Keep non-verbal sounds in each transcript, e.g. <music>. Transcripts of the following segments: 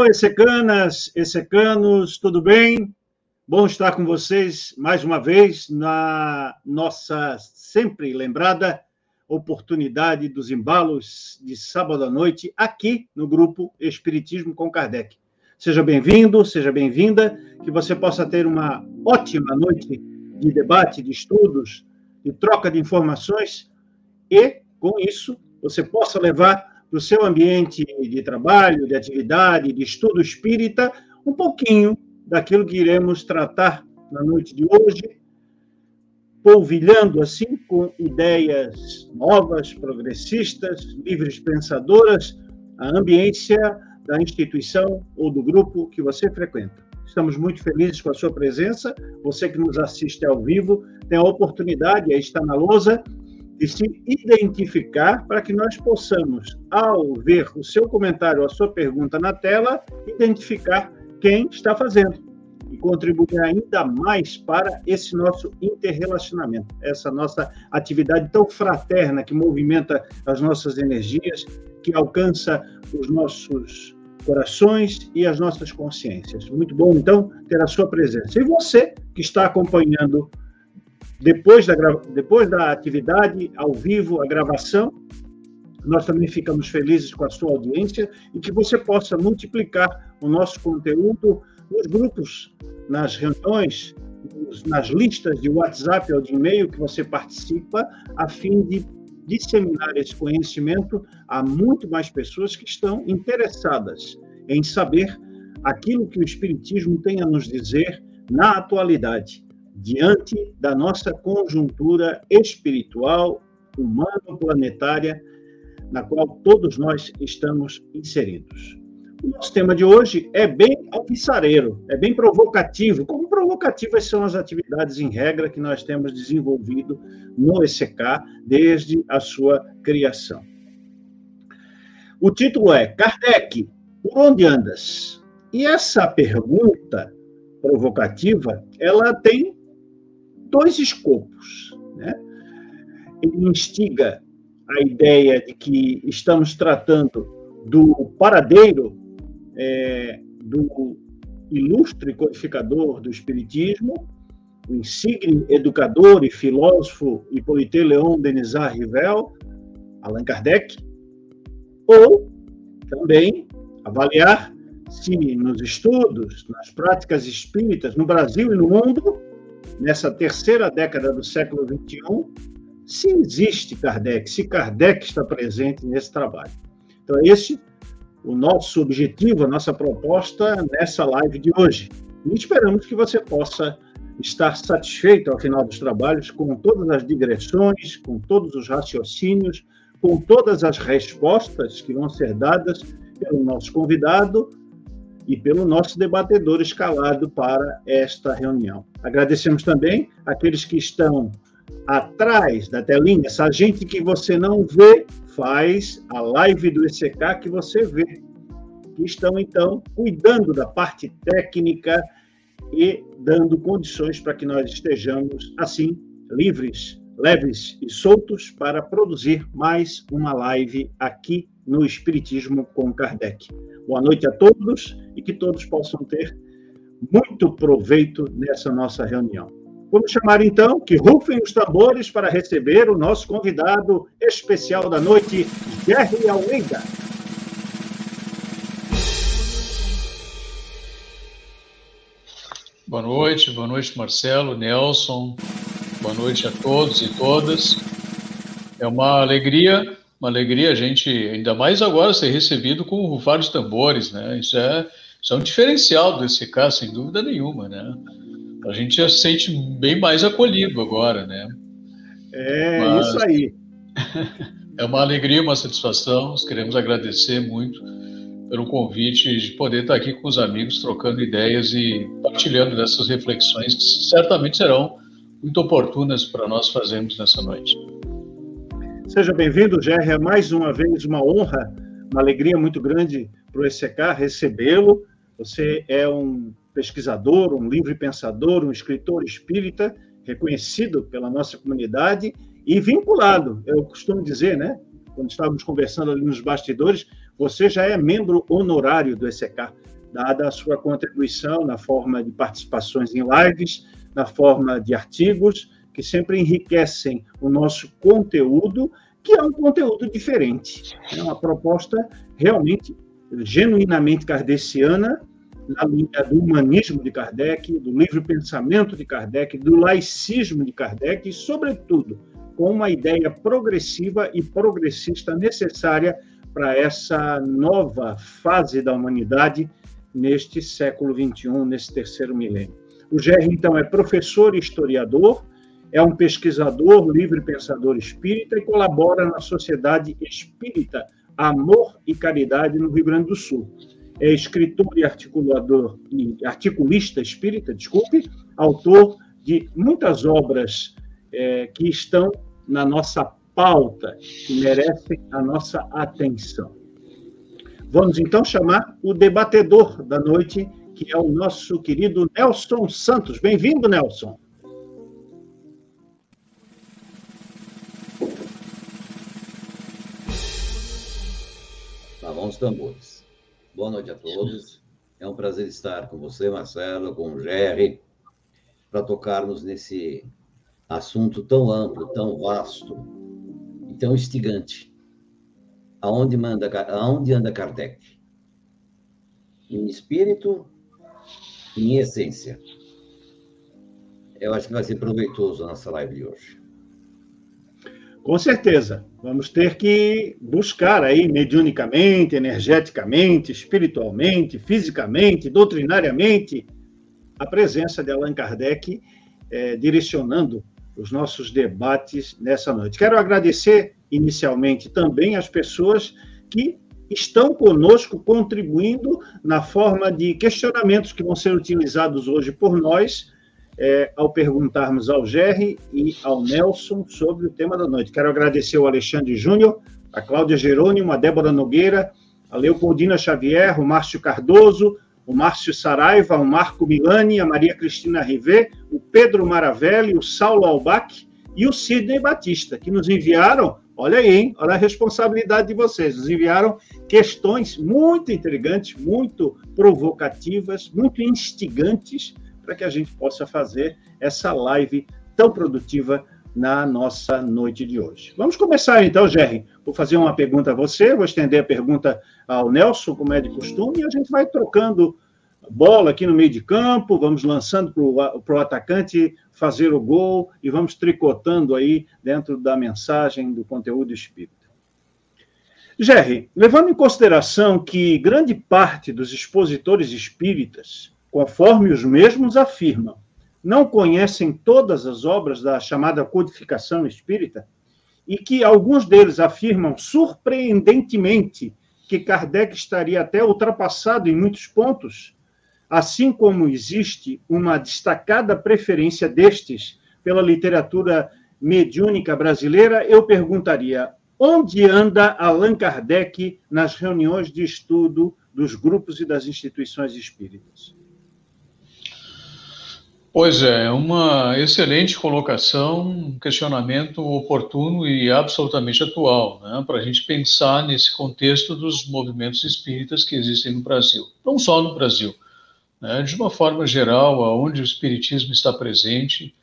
alô, Essecanas, Essecanos, tudo bem? Bom estar com vocês mais uma vez na nossa sempre lembrada oportunidade dos embalos de sábado à noite aqui no grupo Espiritismo com Kardec. Seja bem-vindo, seja bem-vinda, que você possa ter uma ótima noite de debate, de estudos, de troca de informações e, com isso, você possa levar para o seu ambiente de trabalho, de atividade, de estudo espírita, um pouquinho daquilo que iremos tratar na noite de hoje, polvilhando assim com ideias novas, progressistas, livres pensadoras, a ambiência da instituição ou do grupo que você frequenta. Estamos muito felizes com a sua presença. Você que nos assiste ao vivo tem a oportunidade, aí está na lousa, de se identificar para que nós possamos, ao ver o seu comentário, a sua pergunta na tela, identificar quem está fazendo e contribuir ainda mais para esse nosso interrelacionamento, essa nossa atividade tão fraterna que movimenta as nossas energias, que alcança os nossos corações e as nossas consciências. Muito bom, então, ter a sua presença. E você que está acompanhando depois da, depois da atividade ao vivo, a gravação, nós também ficamos felizes com a sua audiência e que você possa multiplicar o nosso conteúdo nos grupos, nas reuniões, nas listas de WhatsApp ou de e-mail que você participa, a fim de disseminar esse conhecimento a muito mais pessoas que estão interessadas em saber aquilo que o Espiritismo tem a nos dizer na atualidade diante da nossa conjuntura espiritual, humano-planetária, na qual todos nós estamos inseridos. O nosso tema de hoje é bem alvissareiro, é bem provocativo, como provocativas são as atividades em regra que nós temos desenvolvido no ECK desde a sua criação. O título é Kardec, por onde andas? E essa pergunta provocativa, ela tem dois escopos. Né? Ele instiga a ideia de que estamos tratando do paradeiro é, do ilustre codificador do Espiritismo, o insigne educador e filósofo Hippolyte Léon Denisard Rivel, Allan Kardec, ou também avaliar se nos estudos, nas práticas espíritas no Brasil e no mundo, nessa terceira década do século XXI, se existe Kardec, se Kardec está presente nesse trabalho. Então, esse o nosso objetivo, a nossa proposta nessa live de hoje. E esperamos que você possa estar satisfeito ao final dos trabalhos com todas as digressões, com todos os raciocínios, com todas as respostas que vão ser dadas pelo nosso convidado e pelo nosso debatedor escalado para esta reunião. Agradecemos também aqueles que estão atrás da telinha, essa gente que você não vê, faz a live do ECK que você vê, que estão, então, cuidando da parte técnica e dando condições para que nós estejamos, assim, livres, leves e soltos para produzir mais uma live aqui no Espiritismo com Kardec. Boa noite a todos e que todos possam ter muito proveito nessa nossa reunião. Vamos chamar então que rufem os tambores para receber o nosso convidado especial da noite, Jerry Almeida. Boa noite, boa noite, Marcelo, Nelson, boa noite a todos e todas. É uma alegria uma alegria a gente, ainda mais agora, ser recebido com rufar de tambores, né? Isso é, isso é um diferencial desse caso, sem dúvida nenhuma, né? A gente já se sente bem mais acolhido agora, né? É, Mas, isso aí. <laughs> É uma alegria, uma satisfação. Nós queremos agradecer muito pelo convite de poder estar aqui com os amigos, trocando ideias e partilhando dessas reflexões que certamente serão muito oportunas para nós fazermos nessa noite. Seja bem-vindo, Gerry. É mais uma vez uma honra, uma alegria muito grande para o ECK recebê-lo. Você é um pesquisador, um livre pensador, um escritor espírita, reconhecido pela nossa comunidade e vinculado, eu costumo dizer, né? Quando estávamos conversando ali nos bastidores, você já é membro honorário do ECK, dada a sua contribuição na forma de participações em lives, na forma de artigos, que sempre enriquecem o nosso conteúdo, que é um conteúdo diferente. É uma proposta realmente, genuinamente kardeciana, na linha do humanismo de Kardec, do livre pensamento de Kardec, do laicismo de Kardec e, sobretudo, com uma ideia progressiva e progressista necessária para essa nova fase da humanidade neste século XXI, nesse terceiro milênio. O Gerry, então, é professor e historiador, é um pesquisador, livre pensador espírita e colabora na Sociedade Espírita Amor e Caridade no Rio Grande do Sul. É escritor e articulador e articulista espírita, desculpe, autor de muitas obras é, que estão na nossa pauta, que merecem a nossa atenção. Vamos então chamar o debatedor da noite, que é o nosso querido Nelson Santos. Bem-vindo, Nelson. Os tambores. Boa noite a todos. É um prazer estar com você, Marcelo, com o Jerry, para tocarmos nesse assunto tão amplo, tão vasto e tão instigante. Aonde, manda, aonde anda Kardec? Em espírito, em essência. Eu acho que vai ser proveitoso a nossa live de hoje. Com certeza. Vamos ter que buscar aí mediunicamente, energeticamente, espiritualmente, fisicamente, doutrinariamente, a presença de Allan Kardec é, direcionando os nossos debates nessa noite. Quero agradecer inicialmente também as pessoas que estão conosco contribuindo na forma de questionamentos que vão ser utilizados hoje por nós é, ao perguntarmos ao Gerry e ao Nelson sobre o tema da noite. Quero agradecer ao Alexandre Júnior, a Cláudia Jerônimo, a Débora Nogueira, a Leopoldina Xavier, o Márcio Cardoso, o Márcio Saraiva, o Marco Milani, a Maria Cristina Rivet, o Pedro Maravelli, o Saulo Albach e o Sidney Batista, que nos enviaram, olha aí, hein, olha a responsabilidade de vocês, nos enviaram questões muito intrigantes, muito provocativas, muito instigantes, para que a gente possa fazer essa live tão produtiva na nossa noite de hoje. Vamos começar então, Jerry. Vou fazer uma pergunta a você, vou estender a pergunta ao Nelson, como é de costume, e a gente vai trocando bola aqui no meio de campo, vamos lançando para o atacante fazer o gol e vamos tricotando aí dentro da mensagem do conteúdo espírita. Jerry, levando em consideração que grande parte dos expositores espíritas, conforme os mesmos afirmam, não conhecem todas as obras da chamada codificação espírita e que alguns deles afirmam surpreendentemente que Kardec estaria até ultrapassado em muitos pontos, assim como existe uma destacada preferência destes pela literatura mediúnica brasileira, eu perguntaria: onde anda Allan Kardec nas reuniões de estudo dos grupos e das instituições espíritas? Pois é, uma excelente colocação, um questionamento oportuno e absolutamente atual, né, para a gente pensar nesse contexto dos movimentos espíritas que existem no Brasil. Não só no Brasil, né, de uma forma geral, aonde o espiritismo está presente,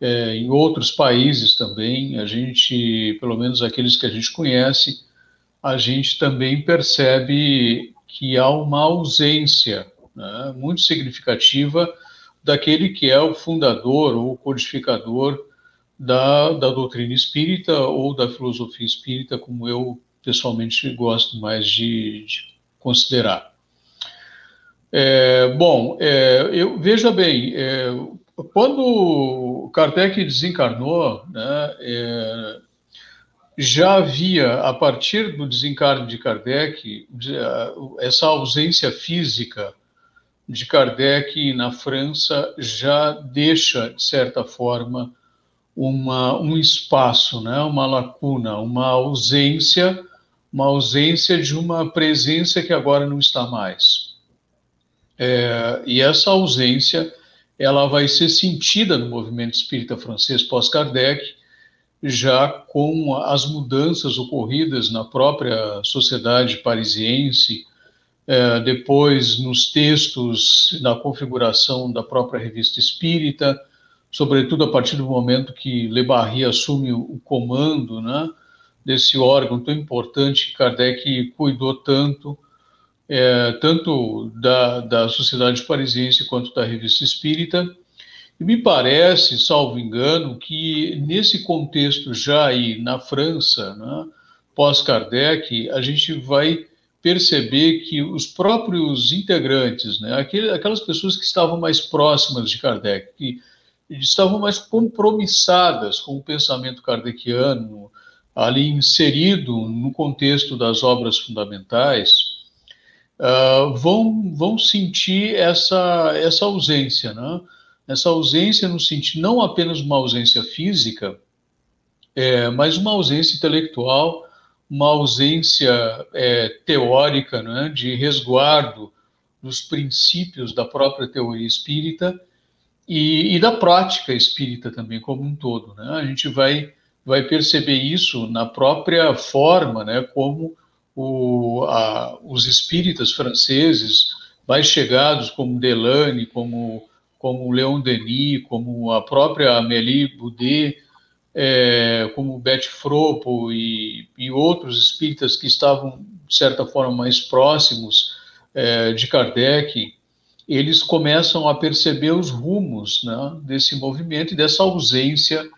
é, em outros países também, a gente, pelo menos aqueles que a gente conhece, a gente também percebe que há uma ausência né, muito significativa daquele que é o fundador ou codificador da, da doutrina espírita ou da filosofia espírita, como eu pessoalmente gosto mais de, de considerar. É, bom, é, eu veja bem, é, quando Kardec desencarnou, né, é, já havia, a partir do desencarne de Kardec, essa ausência física de Kardec na França já deixa, de certa forma, uma, um espaço, né, uma lacuna, uma ausência, uma ausência de uma presença que agora não está mais. É, e essa ausência ela vai ser sentida no movimento espírita francês pós-Kardec, já com as mudanças ocorridas na própria sociedade parisiense, é, depois nos textos, na configuração da própria revista espírita, sobretudo a partir do momento que Le Barry assume o comando né, desse órgão tão importante que Kardec cuidou tanto, é, tanto da, da sociedade parisiense quanto da revista espírita. E me parece, salvo engano, que nesse contexto já aí na França, né, pós-Kardec, a gente vai perceber que os próprios integrantes, né, aquelas pessoas que estavam mais próximas de Kardec, que estavam mais compromissadas com o pensamento kardeciano, ali inserido no contexto das obras fundamentais, uh, vão, vão sentir essa, essa ausência, né? essa ausência no sentido não apenas uma ausência física, é, mas uma ausência intelectual, uma ausência é, teórica, né, de resguardo dos princípios da própria teoria espírita e, e, da prática espírita também como um todo. Né? A gente vai, vai perceber isso na própria forma né, como o, a, os espíritas franceses, mais chegados como Delane, como, como Leon Denis, como a própria Amélie Boudet, é, como Beth Fropo e, e, outros espíritas que estavam, de certa forma, mais próximos é, de Kardec, eles começam a perceber os rumos né, desse movimento e dessa ausência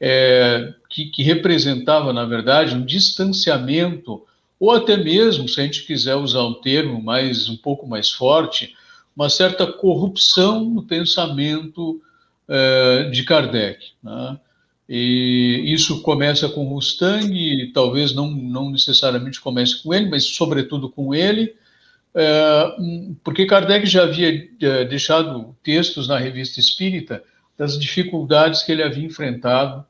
é, que, que, representava, na verdade, um distanciamento, ou até mesmo, se a gente quiser usar um termo mais um pouco mais forte, uma certa corrupção no pensamento é, de Kardec. Né? E isso começa com Mustang, talvez não, não necessariamente comece com ele, mas sobretudo com ele, é, porque Kardec já havia é, deixado textos na revista Espírita das dificuldades que ele havia enfrentado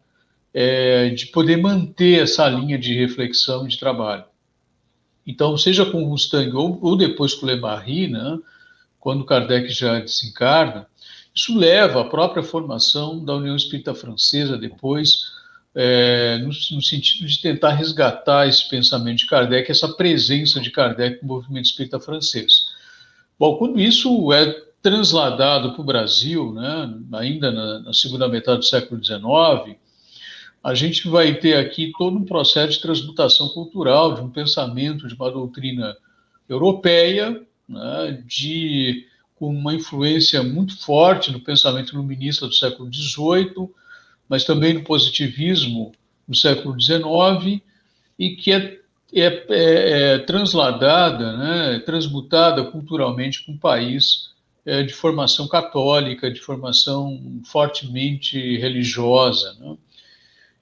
é, de poder manter essa linha de reflexão e de trabalho. Então, seja com Mustang ou, ou depois com Le Barry, né, quando Kardec já desencarna, isso leva à própria formação da União Espírita Francesa depois, é, no, no, sentido de tentar resgatar esse pensamento de Kardec, essa presença de Kardec no movimento espírita francês. Bom, quando isso é transladado para o Brasil, né, ainda na, na segunda metade do século XIX, a gente vai ter aqui todo um processo de transmutação cultural, de um pensamento, de uma doutrina europeia, né, de com uma influência muito forte no pensamento iluminista do século XVIII, mas também no positivismo do século XIX, e que é, é, é, é transladada, né, transmutada culturalmente para um país é, de formação católica, de formação fortemente religiosa. Né?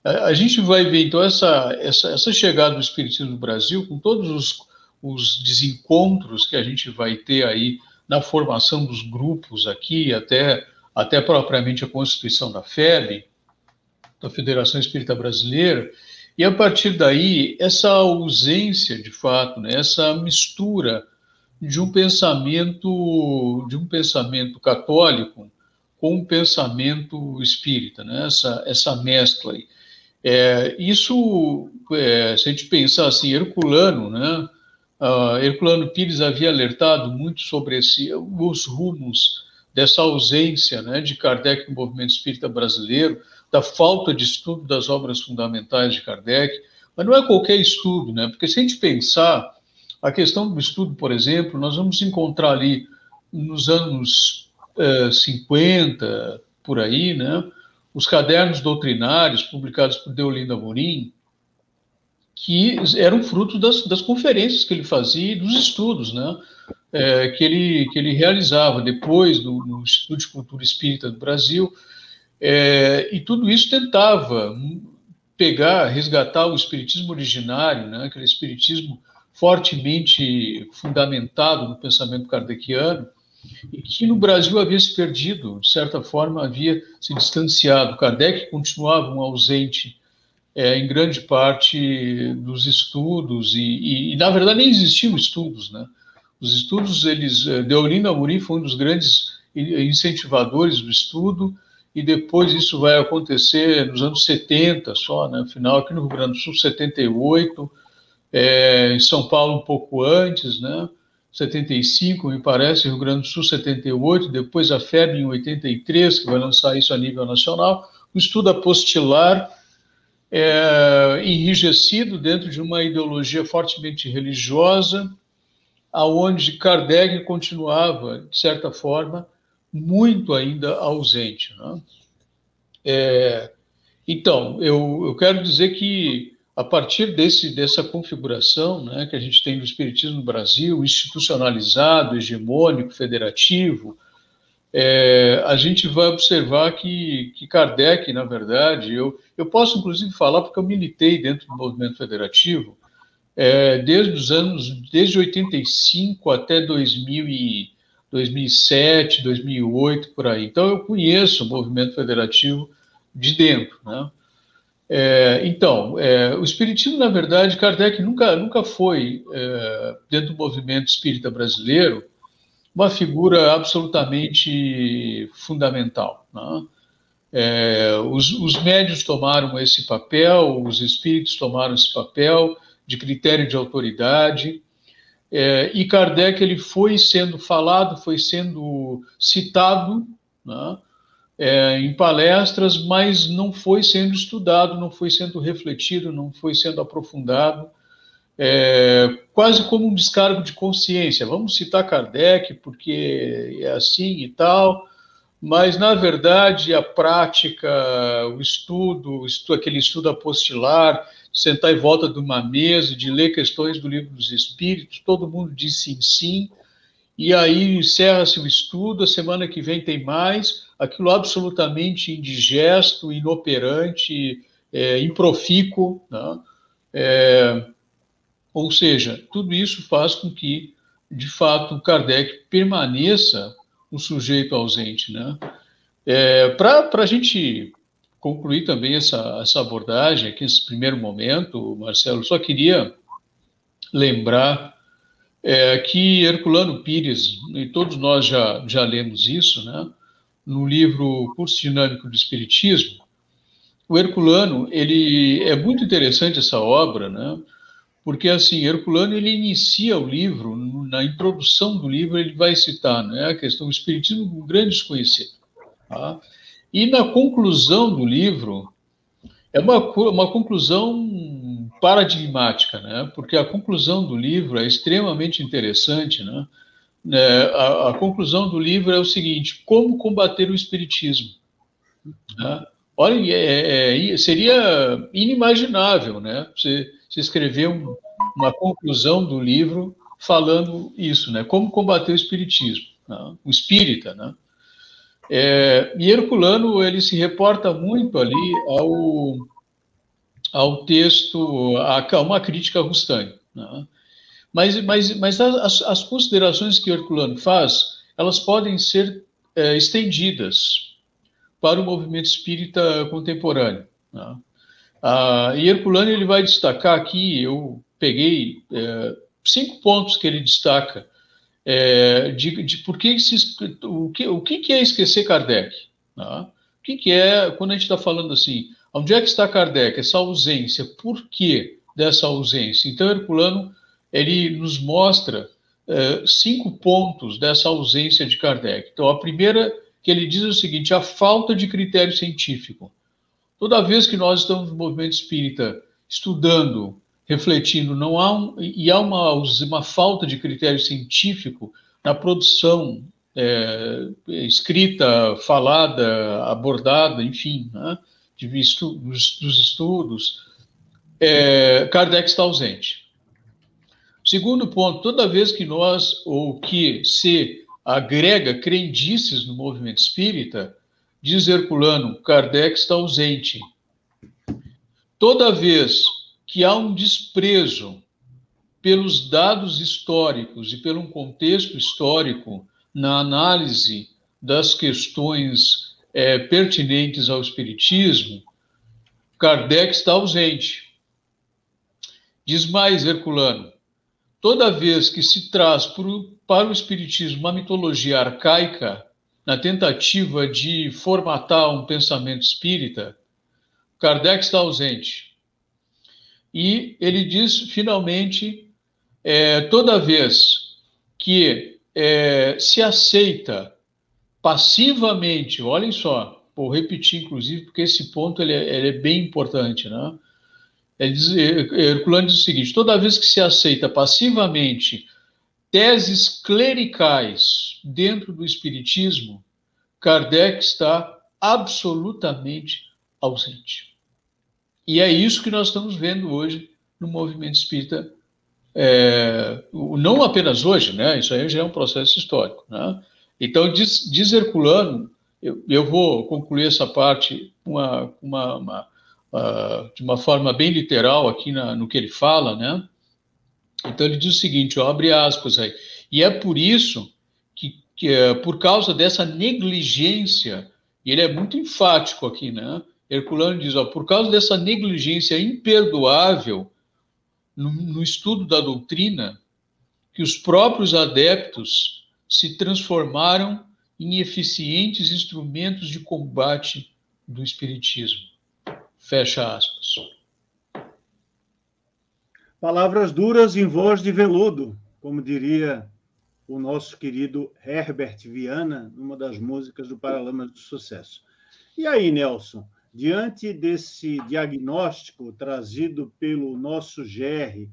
A, a, gente vai ver, então, essa, essa, essa chegada do Espiritismo no Brasil, com todos os, os desencontros que a gente vai ter aí na formação dos grupos aqui, até, até propriamente a constituição da FEB, da Federação Espírita Brasileira, e a partir daí, essa ausência, de fato, né, essa mistura de um pensamento de um pensamento católico com um pensamento espírita, né? essa, essa mescla aí. É, isso, é, se a gente pensar assim, Herculano, né? Uh, Herculano Pires havia alertado muito sobre esse, os rumos dessa ausência né, de Kardec no movimento espírita brasileiro, da falta de estudo das obras fundamentais de Kardec, mas não é qualquer estudo, né? Porque se a gente pensar a questão do estudo, por exemplo, nós vamos encontrar ali nos anos uh, eh, 50, por aí, né? Os cadernos doutrinários publicados por Deolinda Amorim, que eram fruto das, das conferências que ele fazia e dos estudos, né? É, que, ele, que ele realizava depois do, no Instituto de Cultura Espírita do Brasil, é, e tudo isso tentava pegar, resgatar o espiritismo originário, né? aquele espiritismo fortemente fundamentado no pensamento kardeciano, e que no Brasil havia se perdido, de certa forma havia se distanciado. Kardec continuava um ausente é, em grande parte dos estudos, e, e, e, na verdade nem existiam estudos, né? Os estudos, eles, é, Deolino Amorim foi um dos grandes incentivadores do estudo, e depois isso vai acontecer nos anos 70 só, né? Final aqui no Rio Grande do Sul, 78, é, em São Paulo um pouco antes, né? 75, me parece, Rio Grande do Sul 78, depois a FEB em 83, que vai lançar isso a nível nacional, o estudo apostilar é, enrijecido dentro de uma ideologia fortemente religiosa, aonde Kardec continuava, de certa forma, muito ainda ausente. Né? É, então, eu, eu quero dizer que a partir desse, dessa configuração né, que a gente tem do Espiritismo no Brasil, institucionalizado, hegemônico, federativo, é, a gente vai observar que, que Kardec, na verdade, eu, eu posso inclusive falar porque eu militei dentro do movimento federativo é, desde os anos, desde 85 até 2000 e, 2007, 2008, por aí. Então eu conheço o movimento federativo de dentro, né? É, então, é, o Espiritismo, na verdade, Kardec nunca, nunca foi, é, dentro do movimento espírita brasileiro, uma figura absolutamente fundamental. Né? É, os, os médios tomaram esse papel, os espíritos tomaram esse papel de critério de autoridade, é, e Kardec ele foi sendo falado, foi sendo citado, né? é, em palestras, mas não foi sendo estudado, não foi sendo refletido, não foi sendo aprofundado, é, quase como um descargo de consciência. Vamos citar Kardec, porque é assim e tal, mas, na verdade, a prática, o estudo, aquele estudo apostilar, sentar em volta de uma mesa, de ler questões do livro dos Espíritos, todo mundo diz sim, sim, e aí encerra-se o estudo, a semana que vem tem mais, aquilo absolutamente indigesto, inoperante, é, improfícuo, né? é, ou seja, tudo isso faz com que, de fato, Kardec permaneça um sujeito ausente. Né? É, Para a gente concluir também essa, essa abordagem aqui, nesse primeiro momento, Marcelo, só queria lembrar é, que Herculano Pires, e todos nós já, já lemos isso, né? no livro Curso Dinâmico do Espiritismo, o Herculano, ele é muito interessante essa obra, né? Porque assim, Herculano ele inicia o livro, na introdução do livro ele vai citar, né, a questão do espiritismo um grande desconhecido. Tá? E na conclusão do livro é uma, uma conclusão paradigmática, né? Porque a conclusão do livro é extremamente interessante, né? É, a, a, conclusão do livro é o seguinte: como combater o espiritismo? Né? Olha, é, é, seria inimaginável, né? Você, você escrever um, uma conclusão do livro falando isso, né? Como combater o espiritismo, né? o espírita, né? É, e Herculano ele se reporta muito ali ao, ao texto, a, uma crítica a Rustani, né? Mas, mas, mas as, as considerações que Herculano faz, elas podem ser é, estendidas para o movimento espírita contemporâneo. Né? Ah, e Herculano ele vai destacar aqui, eu peguei é, cinco pontos que ele destaca é, de, de por que, se, o, que, o que é esquecer Kardec. Né? O que, que é, quando a gente está falando assim, onde é que está Kardec, essa ausência, por que dessa ausência? Então, Herculano ele nos mostra uh, cinco pontos dessa ausência de Kardec. Então, a primeira que ele diz o seguinte: a falta de critério científico. Toda vez que nós estamos no movimento espírita estudando, refletindo, não há um, e há uma, uma falta de critério científico na produção é, escrita, falada, abordada, enfim, né, de, dos, dos estudos, é, Kardec está ausente. Segundo ponto, toda vez que nós, ou que se agrega crendices no movimento espírita, diz Herculano, Kardec está ausente. Toda vez que há um desprezo pelos dados históricos e pelo contexto histórico na análise das questões é, pertinentes ao Espiritismo, Kardec está ausente. Diz mais Herculano, toda vez que se traz para o Espiritismo uma mitologia arcaica, na tentativa de formatar um pensamento espírita, Kardec está ausente. E ele diz, finalmente, é, toda vez que é, se aceita passivamente, olhem só, vou repetir, inclusive, porque esse ponto ele é, ele é bem importante, né? Ele diz, Herculano diz o seguinte: toda vez que se aceita passivamente teses clericais dentro do Espiritismo, Kardec está absolutamente ausente. E é isso que nós estamos vendo hoje no movimento espírita, é, não apenas hoje, né? Isso aí já é um processo histórico, né? Então, diz, diz Herculano, eu, eu, vou concluir essa parte uma, uma, uma uh, de uma forma bem literal aqui na, no que ele fala, né? Então ele diz o seguinte, ó, abre aspas aí, e é por isso que, que é, por causa dessa negligência, e ele é muito enfático aqui, né? Herculano diz, ó, por causa dessa negligência imperdoável no, no estudo da doutrina, que os próprios adeptos se transformaram em eficientes instrumentos de combate do espiritismo. Fecha aspas. Palavras duras em voz de veludo, como diria o nosso querido Herbert Viana, numa das músicas do Paralamas do Sucesso. E aí, Nelson, diante desse diagnóstico trazido pelo nosso GR,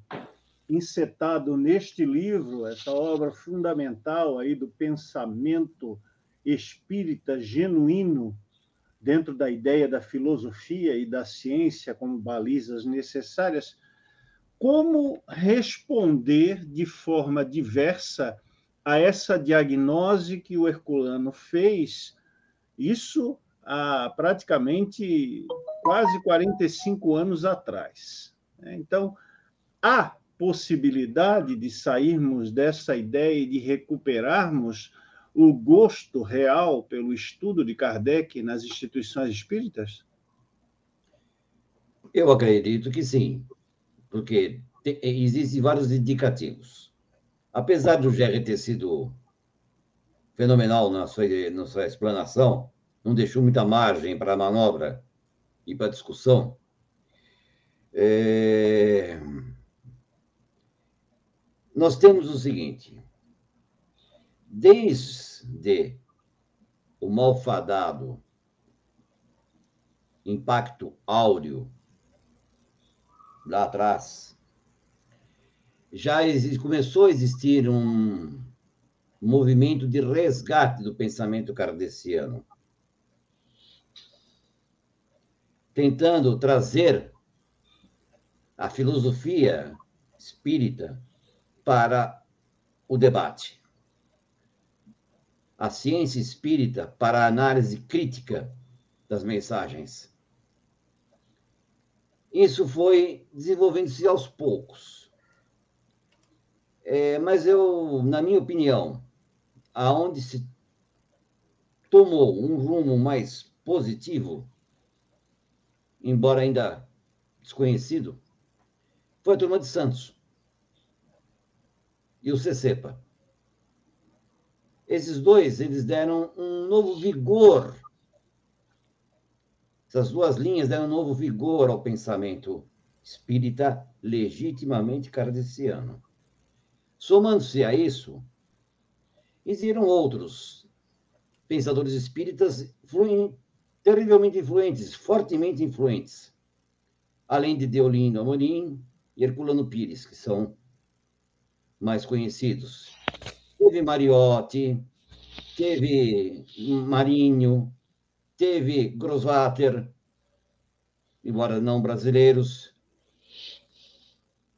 encetado neste livro, essa obra fundamental aí do pensamento espírita genuíno dentro da ideia da filosofia e da ciência como balizas necessárias, como responder de forma diversa a essa diagnose que o Herculano fez, isso há praticamente quase 45 anos atrás. Então, há possibilidade de sairmos dessa ideia e de recuperarmos o gosto real pelo estudo de Kardec nas instituições espíritas? Eu acredito que sim, porque existem vários indicativos. Apesar do GR ter sido fenomenal na sua, na sua explanação, não deixou muita margem para manobra e para discussão. É... Nós temos o seguinte: desde o malfadado impacto áureo lá atrás, já começou a existir um movimento de resgate do pensamento kardeciano, tentando trazer a filosofia espírita para o debate a ciência espírita para a análise crítica das mensagens. Isso foi desenvolvendo-se aos poucos. É, mas eu, na minha opinião, aonde se tomou um rumo mais positivo, embora ainda desconhecido, foi a turma de Santos e o CECEPA. Esses dois, eles deram um novo vigor. Essas duas linhas deram um novo vigor ao pensamento espírita legitimamente kardeciano. Somando-se a isso, existiram outros pensadores espíritas terrivelmente influentes, fortemente influentes, além de Deolindo Amorim e Herculano Pires, que são mais conhecidos teve Mariotti, teve Marinho, teve Grosswater, embora não brasileiros.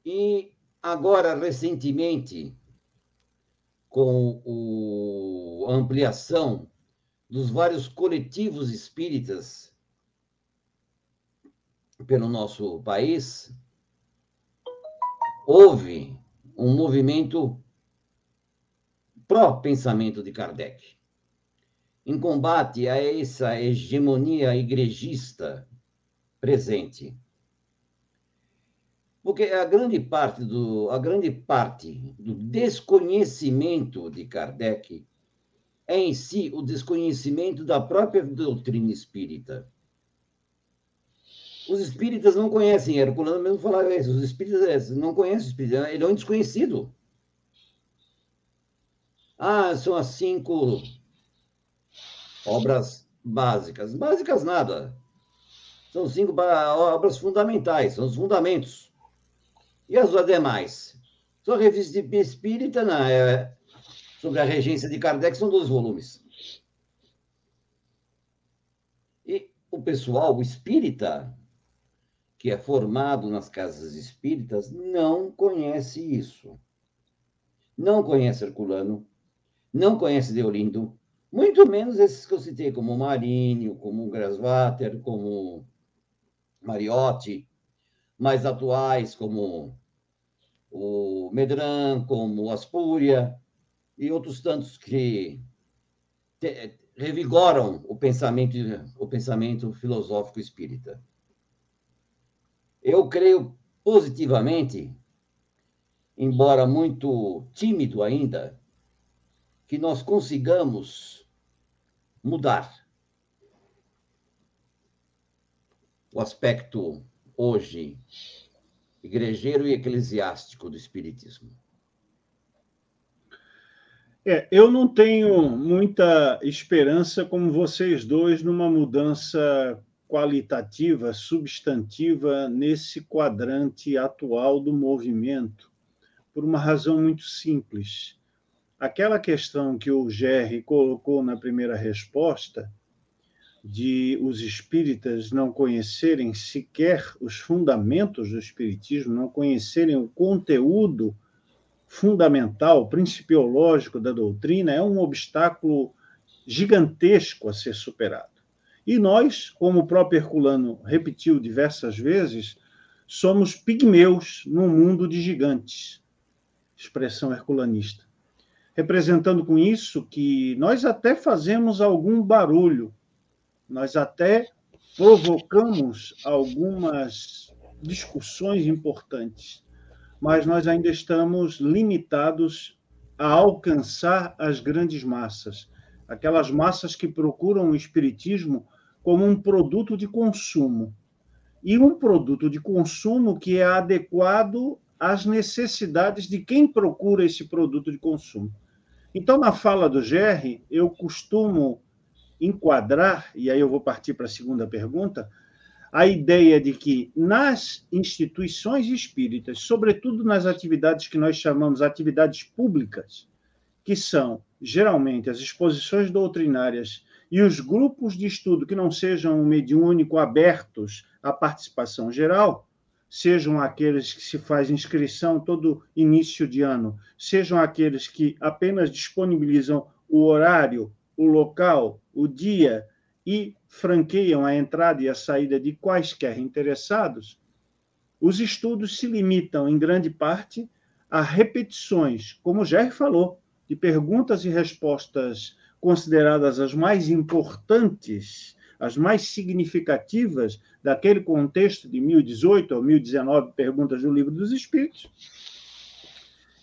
E agora, recentemente, com a ampliação dos vários coletivos espíritas pelo nosso país, houve um movimento pró-pensamento de Kardec, em combate a essa hegemonia igrejista presente. Porque a grande parte do, a grande parte do desconhecimento de Kardec é em si o desconhecimento da própria doutrina espírita. Os espíritas não conhecem, Herculano mesmo falava isso, os espíritas não conhecem o espírito, ele é um desconhecido. Ah, são as cinco obras básicas. Básicas nada. São cinco obras fundamentais, são os fundamentos. E as demais? Só a revista espírita, não, é, sobre a regência de Kardec, são dois volumes. E o pessoal, o espírita, que é formado nas casas espíritas, não conhece isso. Não conhece Herculano, não conhece Deolindo, muito menos esses que eu citei, como Marinho, como Grasvater, como Mariotti, mais atuais, como o Medran, como Aspúria, e outros tantos que te, revigoram o pensamento, o pensamento filosófico espírita. Eu creio positivamente, embora muito tímido ainda, que nós consigamos mudar o aspecto hoje igrejeiro e eclesiástico do espiritismo. É, eu não tenho muita esperança, como vocês dois, numa mudança qualitativa, substantiva nesse quadrante atual do movimento, por uma razão muito simples. Aquela questão que o Gerry colocou na primeira resposta, de os espíritas não conhecerem sequer os fundamentos do espiritismo, não conhecerem o conteúdo fundamental, principiológico da doutrina, é um obstáculo gigantesco a ser superado. E nós, como o próprio Herculano repetiu diversas vezes, somos pigmeus num mundo de gigantes. Expressão herculanista. Representando com isso que nós até fazemos algum barulho, nós até provocamos algumas discussões importantes, mas nós ainda estamos limitados a alcançar as grandes massas, aquelas massas que procuram o espiritismo como um produto de consumo. E um produto de consumo que é adequado às necessidades de quem procura esse produto de consumo. Então, na fala do Gerry, eu costumo enquadrar, e aí eu vou partir para a segunda pergunta, a ideia de que nas instituições espíritas, sobretudo nas atividades que nós chamamos atividades públicas, que são geralmente as exposições doutrinárias e os grupos de estudo que não sejam mediúnico abertos à participação geral, sejam aqueles que se faz inscrição todo início de ano, sejam aqueles que apenas disponibilizam o horário, o local, o dia e franqueiam a entrada e a saída de quaisquer interessados, os estudos se limitam, em grande parte, a repetições, como o Jair falou, de perguntas e respostas consideradas as mais importantes, as mais significativas daquele contexto de 1018 ou 1019 perguntas do Livro dos Espíritos,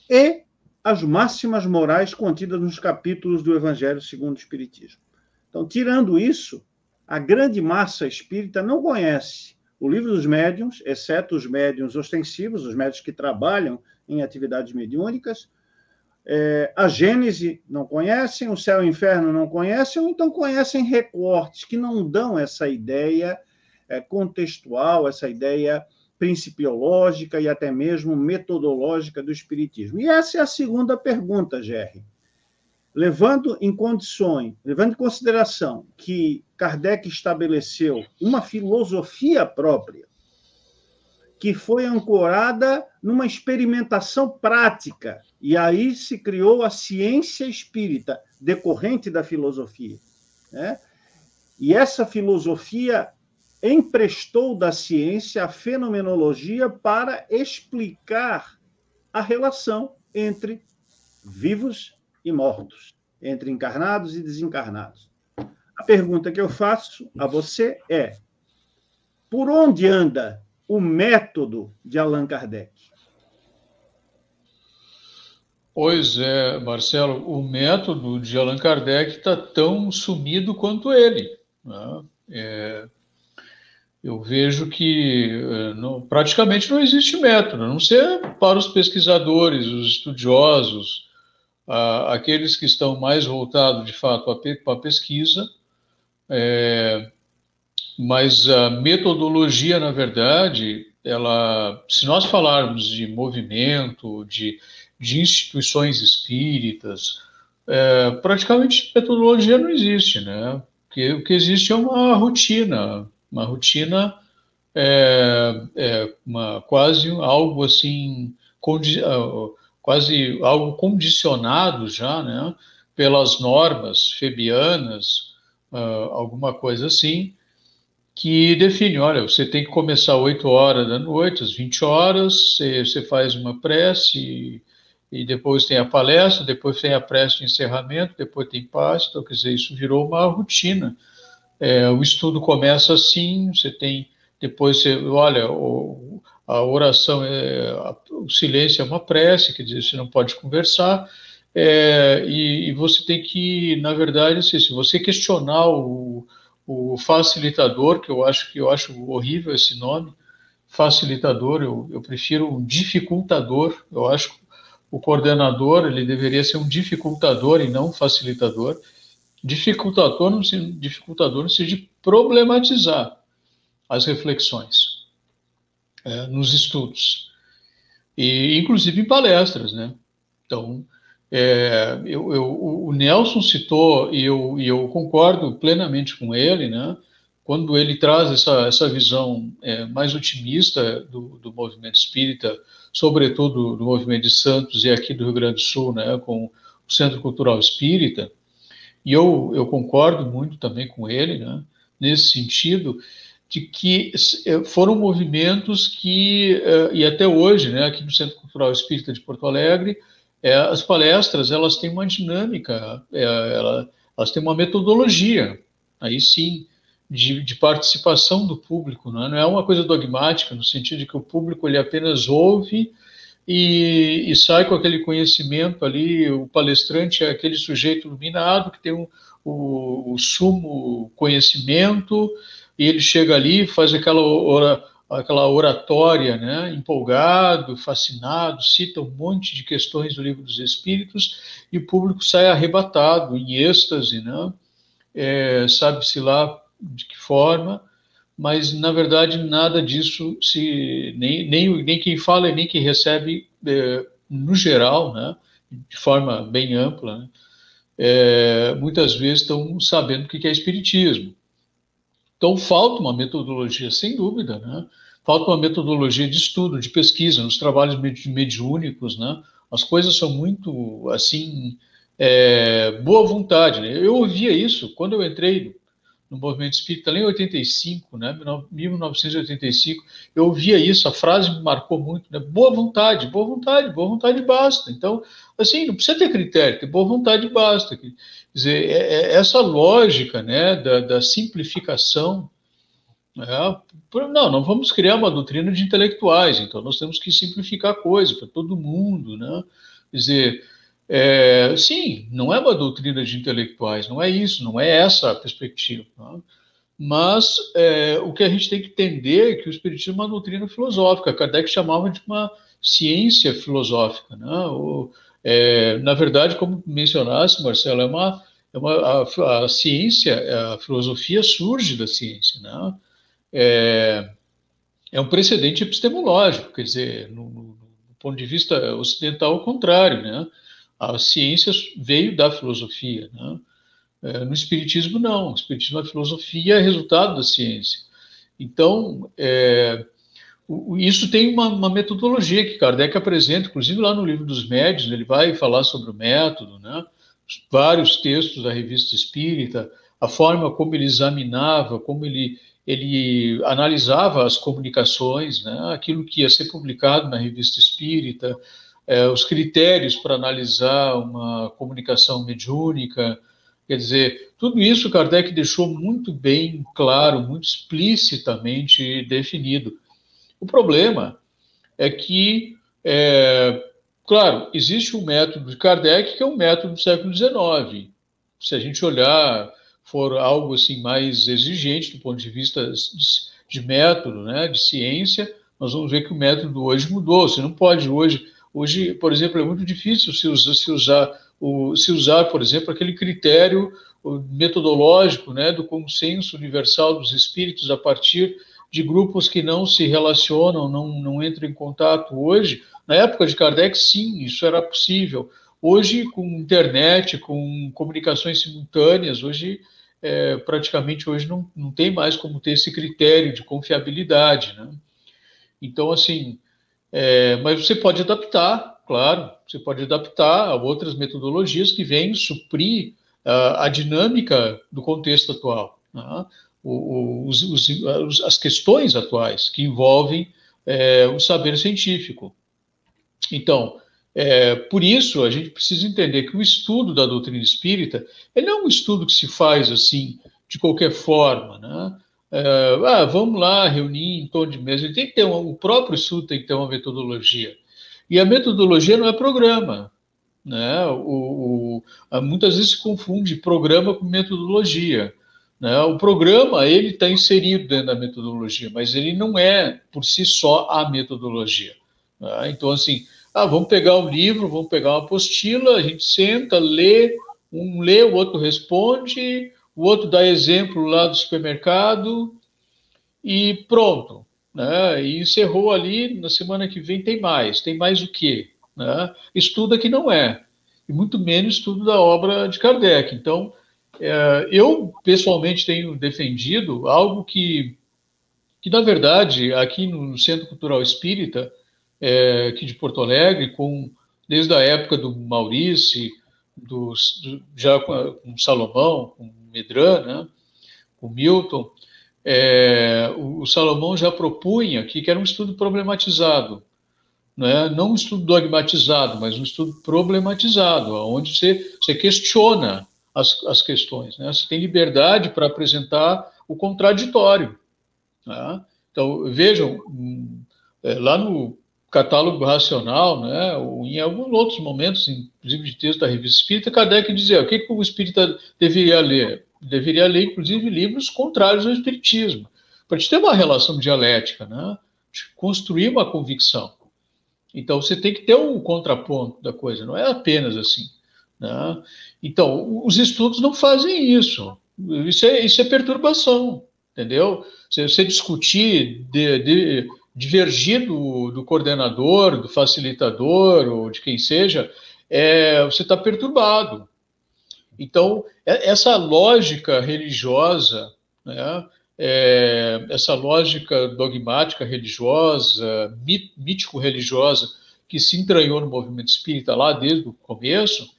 e as máximas morais contidas nos capítulos do Evangelho segundo o Espiritismo. Então, tirando isso, a grande massa espírita não conhece o livro dos médiuns, exceto os médiuns ostensivos, os médios que trabalham em atividades mediúnicas. É, a Gênese não conhecem, o céu e o inferno não conhecem, ou então conhecem recortes que não dão essa ideia é, contextual, essa ideia principiológica e até mesmo metodológica do Espiritismo. E essa é a segunda pergunta, Gerry levando em condições, levando em consideração que Kardec estabeleceu uma filosofia própria que foi ancorada numa experimentação prática e aí se criou a ciência espírita decorrente da filosofia, né? E essa filosofia emprestou da ciência a fenomenologia para explicar a relação entre vivos e mortos, entre encarnados e desencarnados. A pergunta que eu faço a você é: por onde anda o método de Allan Kardec? Pois é, Marcelo, o método de Allan Kardec está tão sumido quanto ele. Né? É, eu vejo que é, não, praticamente não existe método, a não ser para os pesquisadores, os estudiosos, a, aqueles que estão mais voltados, de fato, para a pesquisa, é, mas a metodologia, na verdade, ela, se nós falarmos de movimento, de de instituições espíritas, é, praticamente metodologia não existe, né? Porque o que existe é uma rotina, uma rotina é, é uma, quase algo assim, condi, quase algo condicionado já, né? Pelas normas febianas, alguma coisa assim, que define, olha, você tem que começar às 8 horas da noite, às 20 horas, você, faz uma prece, e depois tem a palestra, depois tem a prece de encerramento, depois tem paz, então, quer dizer, isso virou uma rotina. É, o estudo começa assim, você tem, depois você, olha, o, a oração, é, a, o silêncio é uma prece, quer dizer, você não pode conversar, é, e, e, você tem que, na verdade, assim, se você questionar o, o facilitador, que eu acho que eu acho horrível esse nome, facilitador, eu, eu prefiro um dificultador, eu acho o coordenador ele deveria ser um dificultador e não um facilitador. Dificultador no, dificultador no sentido de problematizar as reflexões é, nos estudos e inclusive em palestras, né? Então, é, eu, eu, o Nelson citou e eu, e eu concordo plenamente com ele, né? Quando ele traz essa, essa visão é, mais otimista do, do movimento espírita sobretudo do movimento de Santos e aqui do Rio Grande do Sul, né, com o Centro Cultural Espírita, e eu, eu concordo muito também com ele, né, nesse sentido, de que eh, foram movimentos que, eh, e até hoje, né, aqui no Centro Cultural Espírita de Porto Alegre, é, as palestras, elas têm uma dinâmica, é, elas têm uma metodologia, aí sim, de, de, participação do público, não é? não é uma coisa dogmática, no sentido de que o público ele apenas ouve e, e, sai com aquele conhecimento ali, o palestrante é aquele sujeito iluminado que tem um, o, o sumo conhecimento, e ele chega ali, faz aquela, ora, aquela oratória, né, empolgado, fascinado, cita um monte de questões do livro dos Espíritos, e o público sai arrebatado, em êxtase, né, é, sabe-se lá de que forma, mas na verdade nada disso se nem, nem, nem quem fala e nem quem recebe é, no geral, né, de forma bem ampla, né, é, muitas vezes estão sabendo o que é espiritismo. Então falta uma metodologia, sem dúvida, né? Falta uma metodologia de estudo, de pesquisa, nos trabalhos mediúnicos, né? As coisas são muito assim é, boa vontade. Né? Eu ouvia isso quando eu entrei no movimento espírita, lá em 85, né, 1985, eu ouvia isso, a frase me marcou muito, né, boa vontade, boa vontade, boa vontade basta. Então, assim, não precisa ter critério, ter boa vontade basta. Quer dizer, é, é essa lógica, né, da, da simplificação, né, não, não vamos criar uma doutrina de intelectuais, então nós temos que simplificar a coisa para todo mundo, né, quer dizer, é, sim, não é uma doutrina de intelectuais, não é isso, não é essa a perspectiva. Tá? Mas é, o que a gente tem que entender é que o Espiritismo é uma doutrina filosófica. Kardec chamava de uma ciência filosófica. Né? Ou, é, na verdade, como mencionasse, Marcelo, é uma, é uma a, a, ciência, a filosofia surge da ciência. Né? É, é um precedente epistemológico, quer dizer, no, no, ponto de vista ocidental, o contrário, né? A ciência veio da filosofia. Né? É, no Espiritismo, não. O Espiritismo, a filosofia é resultado da ciência. Então, é, isso tem uma, uma, metodologia que Kardec apresenta, inclusive lá no livro dos médios, ele vai falar sobre o método, né? vários textos da revista Espírita, a forma como ele examinava, como ele, ele analisava as comunicações, né? aquilo que ia ser publicado na revista Espírita, é, os critérios para analisar uma comunicação mediúnica, quer dizer, tudo isso Kardec deixou muito bem claro, muito explicitamente definido. O problema é que é, claro, existe um método de Kardec que é um método do século XIX. Se a gente olhar, for algo assim mais exigente do ponto de vista de método, né, de ciência, nós vamos ver que o método hoje mudou. Você não pode hoje, hoje, por exemplo, é muito difícil se usar, se usar, o, se usar por exemplo, aquele critério metodológico, né, do consenso universal dos espíritos a partir de grupos que não se relacionam, não, não entram em contato hoje. Na época de Kardec, sim, isso era possível. Hoje, com internet, com comunicações simultâneas, hoje, é, praticamente, hoje não, não tem mais como ter esse critério de confiabilidade, né? Então, assim, é, mas você pode adaptar, claro, você pode adaptar a outras metodologias que vêm suprir a, a dinâmica do contexto atual. Né? o, os, os, as questões atuais que envolvem é, o saber científico. Então, é, por isso, a gente precisa entender que o estudo da doutrina espírita ele não é um estudo que se faz assim, de qualquer forma. Né? É, ah, vamos lá reunir em torno de mesa. Ele tem que ter uma, o próprio estudo tem que ter uma metodologia. E a metodologia não é programa. Né? O, o, muitas vezes se confunde programa com metodologia. Né? O programa ele está inserido dentro da metodologia, mas ele não é por si só a metodologia. Né? Então, assim, ah, vamos pegar um livro, vamos pegar uma apostila, a gente senta, lê, um lê, o outro responde, o outro dá exemplo lá do supermercado e pronto. Né? E encerrou ali, na semana que vem tem mais. Tem mais o quê? Né? Estuda que não é. E muito menos estudo da obra de Kardec. Então, é, eu, pessoalmente, tenho defendido algo que, que, na verdade, aqui no Centro Cultural Espírita, é, aqui de Porto Alegre, com, desde a época do Maurício, do, do, já com, com, Salomão, com Medran, né, com Milton, é, o, o, Salomão já propunha aqui que era um estudo problematizado, né, não um estudo dogmatizado, mas um estudo problematizado, onde você, você questiona as, as questões. Né? Você tem liberdade para apresentar o contraditório. Né? Então, vejam, hum, é, lá no catálogo racional, né, ou em alguns outros momentos, inclusive de texto da revista Espírita, Kardec dizia o que, que o espírita deveria ler. Deveria ler, inclusive, livros contrários ao espiritismo, para te ter uma relação dialética, né, construir uma convicção. Então, você tem que ter um contraponto da coisa, não é apenas assim. Né? Então, os estudos não fazem isso. Isso é, isso é perturbação, entendeu? Você, você discutir, de, de, divergir do, do, coordenador, do facilitador ou de quem seja, é, você está perturbado. Então, é, essa lógica religiosa, né, é, essa lógica dogmática religiosa, mítico-religiosa, que se entranhou no movimento espírita lá desde o começo,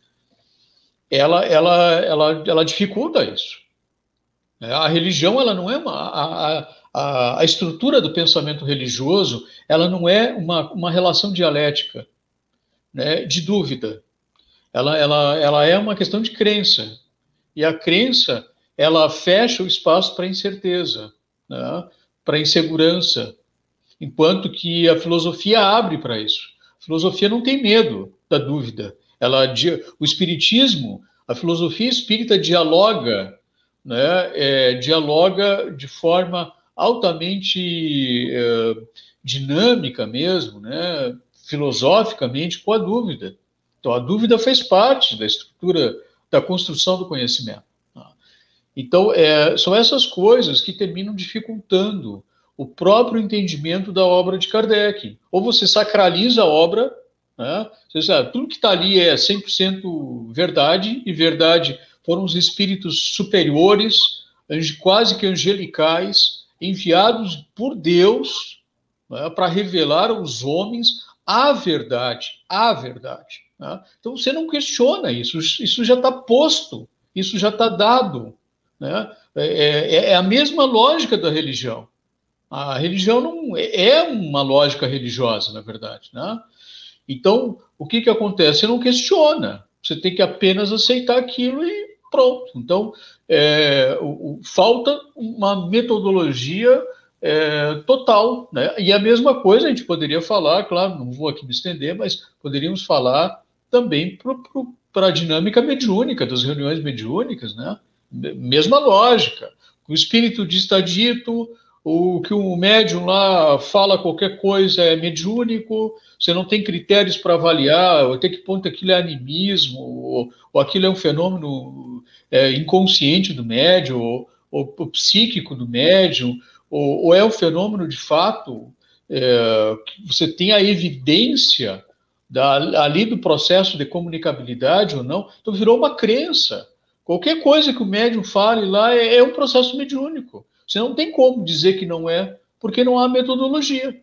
ela, ela, ela, ela dificulta isso. É, a religião, ela não é uma. A, a, a estrutura do pensamento religioso, ela não é uma, uma relação dialética né, de dúvida. Ela, ela, ela é uma questão de crença. E a crença, ela fecha o espaço para incerteza, né, para insegurança, enquanto que a filosofia abre para isso. A filosofia não tem medo da dúvida, ela, o espiritismo, a filosofia espírita dialoga, né, é, dialoga de forma altamente é, dinâmica mesmo, né, filosoficamente com a dúvida. Então a dúvida faz parte da estrutura da construção do conhecimento. Tá? Então é, são essas coisas que terminam dificultando o próprio entendimento da obra de Kardec. Ou você sacraliza a obra né? Você sabe, tudo que está ali é 100% verdade, e verdade foram os espíritos superiores, quase que angelicais, enviados por Deus né, para revelar aos homens a verdade, a verdade. Né? Então você não questiona isso, isso já está posto, isso já está dado. Né? É, é, é, a mesma lógica da religião. A religião não é, é uma lógica religiosa, na verdade. Né? Então, o que, que acontece? Você não questiona, você tem que apenas aceitar aquilo e pronto. Então, é, o, falta uma metodologia é, total. Né? E a mesma coisa a gente poderia falar, claro, não vou aqui me estender, mas poderíamos falar também para a dinâmica mediúnica, das reuniões mediúnicas, né? mesma lógica. O espírito de está dito, o que o médium lá fala qualquer coisa é mediúnico, você não tem critérios para avaliar até que ponto aquilo é animismo, ou, ou aquilo é um fenômeno é, inconsciente do médium, ou, ou, ou, psíquico do médium, ou, é um fenômeno de fato é, que você tem a evidência da, ali do processo de comunicabilidade ou não, então virou uma crença. Qualquer coisa que o médium fale lá é, é um processo mediúnico. Você não tem como dizer que não é, porque não há metodologia.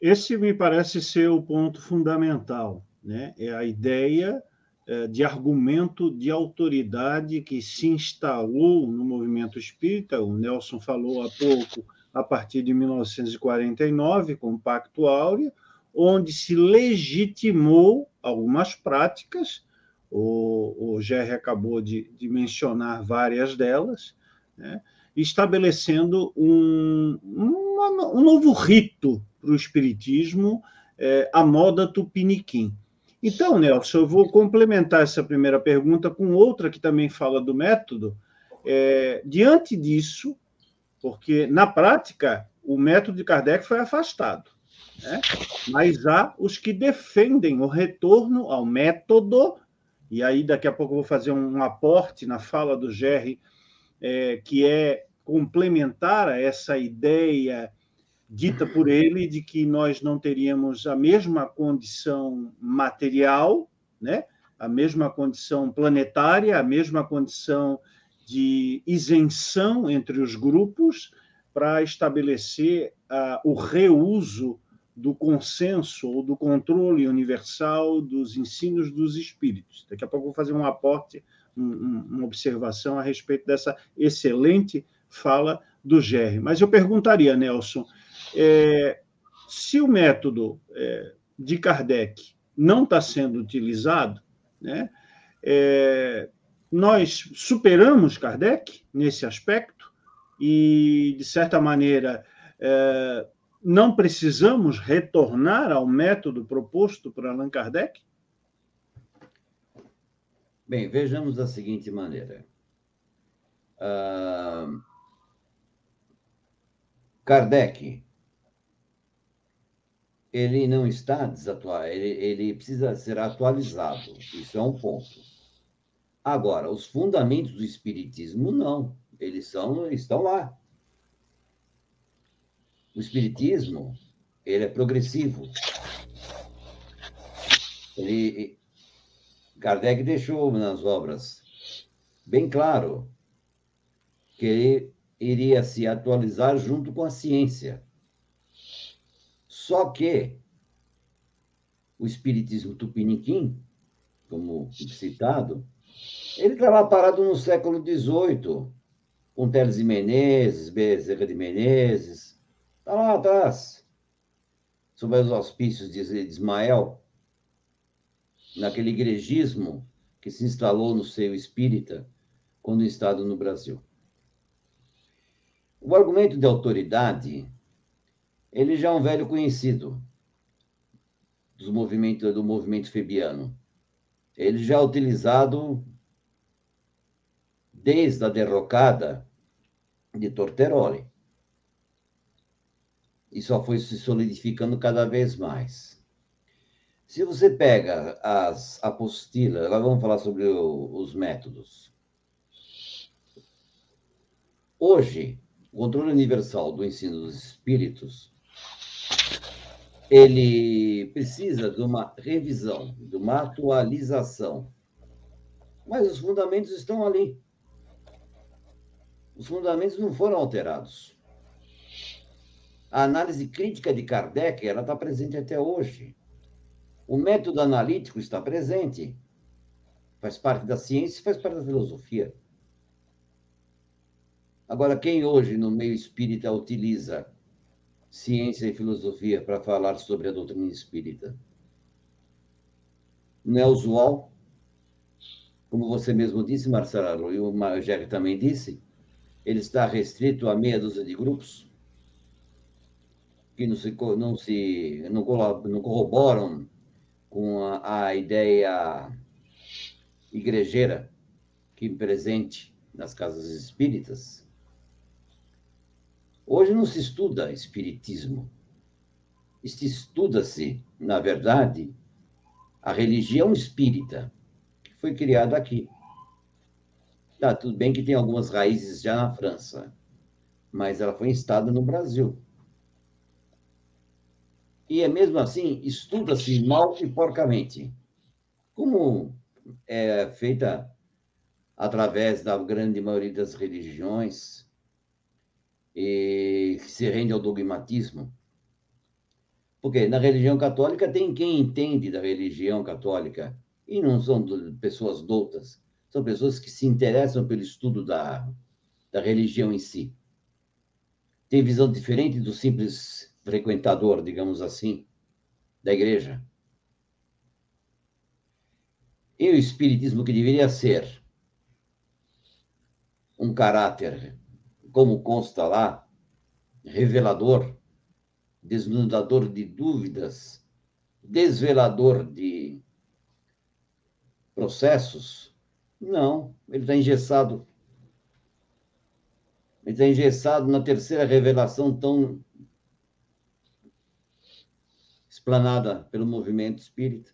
Esse me parece ser o ponto fundamental, né? É a ideia é, de argumento de autoridade que se instalou no movimento espírita. O Nelson falou há pouco, a partir de 1949, com o Pacto Áureo, onde se legitimou algumas práticas. O, o Gerry acabou de, de mencionar várias delas, né, estabelecendo um, um, um, novo rito para o Espiritismo, é, a moda tupiniquim. Então, Nelson, eu vou complementar essa primeira pergunta com outra que também fala do método. É, diante disso, porque na prática o método de Kardec foi afastado, né? mas há os que defendem o retorno ao método, e aí daqui a pouco eu vou fazer um aporte na fala do Gerry é, que é complementar a essa ideia dita por ele de que nós não teríamos a mesma condição material, né? a mesma condição planetária, a mesma condição de isenção entre os grupos para estabelecer uh, o reuso do consenso ou do controle universal dos ensinos dos espíritos. Daqui a pouco vou fazer um aporte uma observação a respeito dessa excelente fala do Gerry. Mas eu perguntaria, Nelson, é, se o método é, de Kardec não está sendo utilizado, né, é, nós superamos Kardec nesse aspecto e, de certa maneira, é, não precisamos retornar ao método proposto por Allan Kardec? Bem, vejamos da seguinte maneira. Uh, Kardec, ele não está desatualizado, ele, ele precisa ser atualizado. Isso é um ponto. Agora, os fundamentos do Espiritismo, não. Eles são, estão lá. O Espiritismo, ele é progressivo. Ele, Kardec deixou nas obras bem claro que ele iria se atualizar junto com a ciência. Só que o espiritismo tupiniquim, como citado, ele estava parado no século XVIII, com Teles de Menezes, Bezerra de Menezes, está lá atrás, sob os auspícios de Ismael, naquele igrejismo que se instalou no seio espírita quando estado no Brasil. O argumento de autoridade, ele já é um velho conhecido dos movimentos, do movimento febiano. Ele já é utilizado desde a derrocada de Torteroli. E só foi se solidificando cada vez mais. Se você pega as apostilas, agora vamos falar sobre o, os métodos. Hoje, o controle universal do ensino dos espíritos, ele precisa de uma revisão, de uma atualização. Mas os fundamentos estão ali. Os fundamentos não foram alterados. A análise crítica de Kardec, ela está presente até hoje. O método analítico está presente, faz parte da ciência faz parte da filosofia. Agora, quem hoje no meio espírita utiliza ciência e filosofia para falar sobre a doutrina espírita? Não é usual, como você mesmo disse, Marcelo, e o Magério também disse, ele está restrito a meia dúzia de grupos que não se, não se não corroboram com a, a ideia igrejeira que presente nas casas espíritas. Hoje não se estuda espiritismo. Estuda-se, na verdade, a religião espírita, que foi criada aqui. Tá, tudo bem que tem algumas raízes já na França, mas ela foi instada no Brasil. E é mesmo assim, estuda-se mal e porcamente. Como é feita através da grande maioria das religiões e se rende ao dogmatismo. Porque na religião católica tem quem entende da religião católica e não são pessoas doutas, são pessoas que se interessam pelo estudo da, da religião em si. Tem visão diferente do simples frequentador, digamos assim, da igreja. E o espiritismo que deveria ser um caráter, como consta lá, revelador, desnudador de dúvidas, desvelador de processos, não, ele está engessado. Ele está engessado na terceira revelação tão explanada pelo movimento espírita.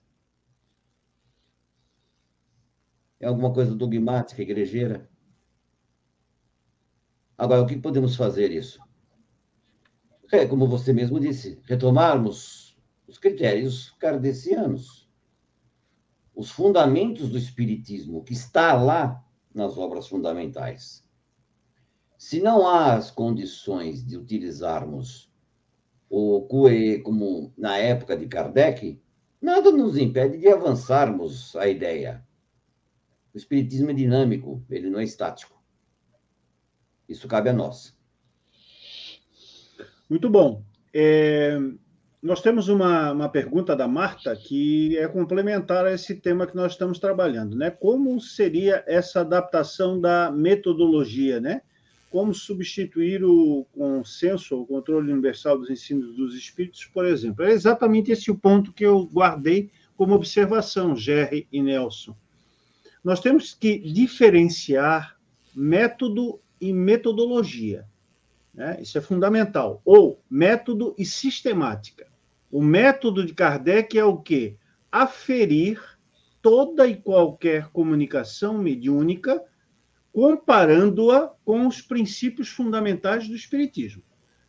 É alguma coisa dogmática, igrejeira. Agora, o que podemos fazer isso? É, como você mesmo disse, retomarmos os critérios kardecianos os fundamentos do Espiritismo, que está lá nas obras fundamentais. Se não há as condições de utilizarmos o CUE como na época de Kardec, nada nos impede de avançarmos a ideia. O Espiritismo é dinâmico, ele não é estático. Isso cabe a nós. Muito bom. É, nós temos uma, uma pergunta da Marta que é complementar a esse tema que nós estamos trabalhando, né? Como seria essa adaptação da metodologia, né? Como substituir o consenso, o controle universal dos ensinos dos espíritos, por exemplo? É exatamente esse o ponto que eu guardei como observação, Jerry e Nelson. Nós temos que diferenciar método e metodologia. Né? Isso é fundamental. Ou método e sistemática. O método de Kardec é o quê? Aferir toda e qualquer comunicação mediúnica, comparando-a com os princípios fundamentais do Espiritismo.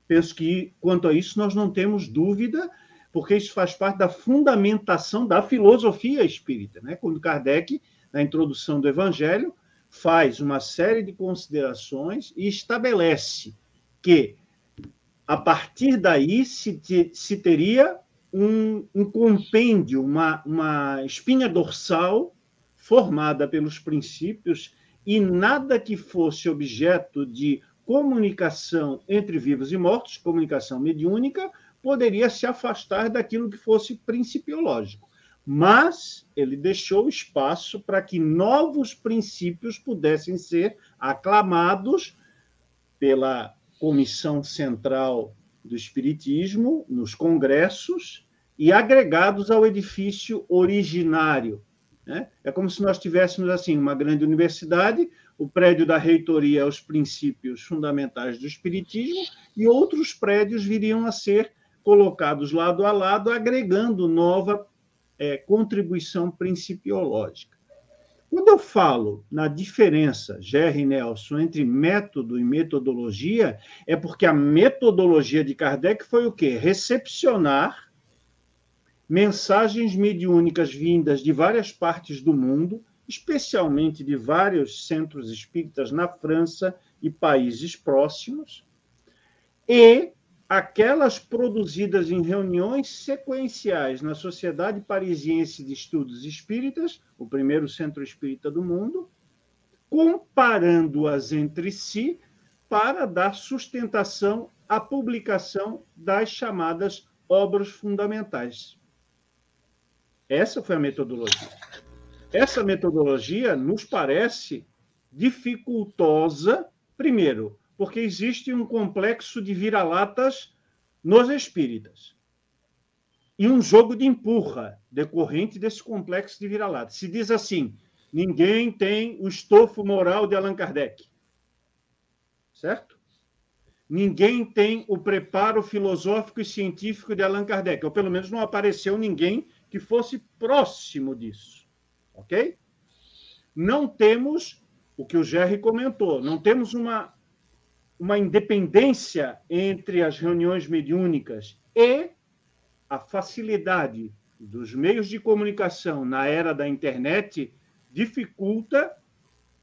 Penso que, quanto a isso, nós não temos dúvida, porque isso faz parte da fundamentação da filosofia espírita. Né? Quando Kardec, na introdução do Evangelho, faz uma série de considerações e estabelece que a partir daí se, te, se teria um, um compêndio, uma, uma espinha dorsal formada pelos princípios e nada que fosse objeto de comunicação entre vivos e mortos, comunicação mediúnica, poderia se afastar daquilo que fosse principiológico. Mas ele deixou espaço para que novos princípios pudessem ser aclamados pela comissão central do Espiritismo, nos congressos, e agregados ao edifício originário. Né? É como se nós tivéssemos assim uma grande universidade, o prédio da reitoria os princípios fundamentais do Espiritismo, e outros prédios viriam a ser colocados lado a lado, agregando nova é, contribuição principiológica. Quando eu falo na diferença, Jerry Nelson, entre método e metodologia, é porque a metodologia de Kardec foi o quê? Recepcionar mensagens mediúnicas vindas de várias partes do mundo, especialmente de vários centros espíritas na França e países próximos, e aquelas produzidas em reuniões sequenciais na Sociedade Parisiense de Estudos Espíritas, o primeiro centro espírita do mundo, comparando-as entre si para dar sustentação à publicação das chamadas obras fundamentais. Essa foi a metodologia. Essa metodologia nos parece dificultosa Primeiro, porque existe um complexo de vira-latas nos espíritas e um jogo de empurra decorrente desse complexo de vira-latas. Se diz assim: ninguém tem o estofo moral de Allan Kardec. Certo? Ninguém tem o preparo filosófico e científico de Allan Kardec, ou pelo menos não apareceu ninguém que fosse próximo disso. Ok? Não temos o que o Jerry comentou, não temos uma, uma independência entre as reuniões mediúnicas e a facilidade dos meios de comunicação na era da internet dificulta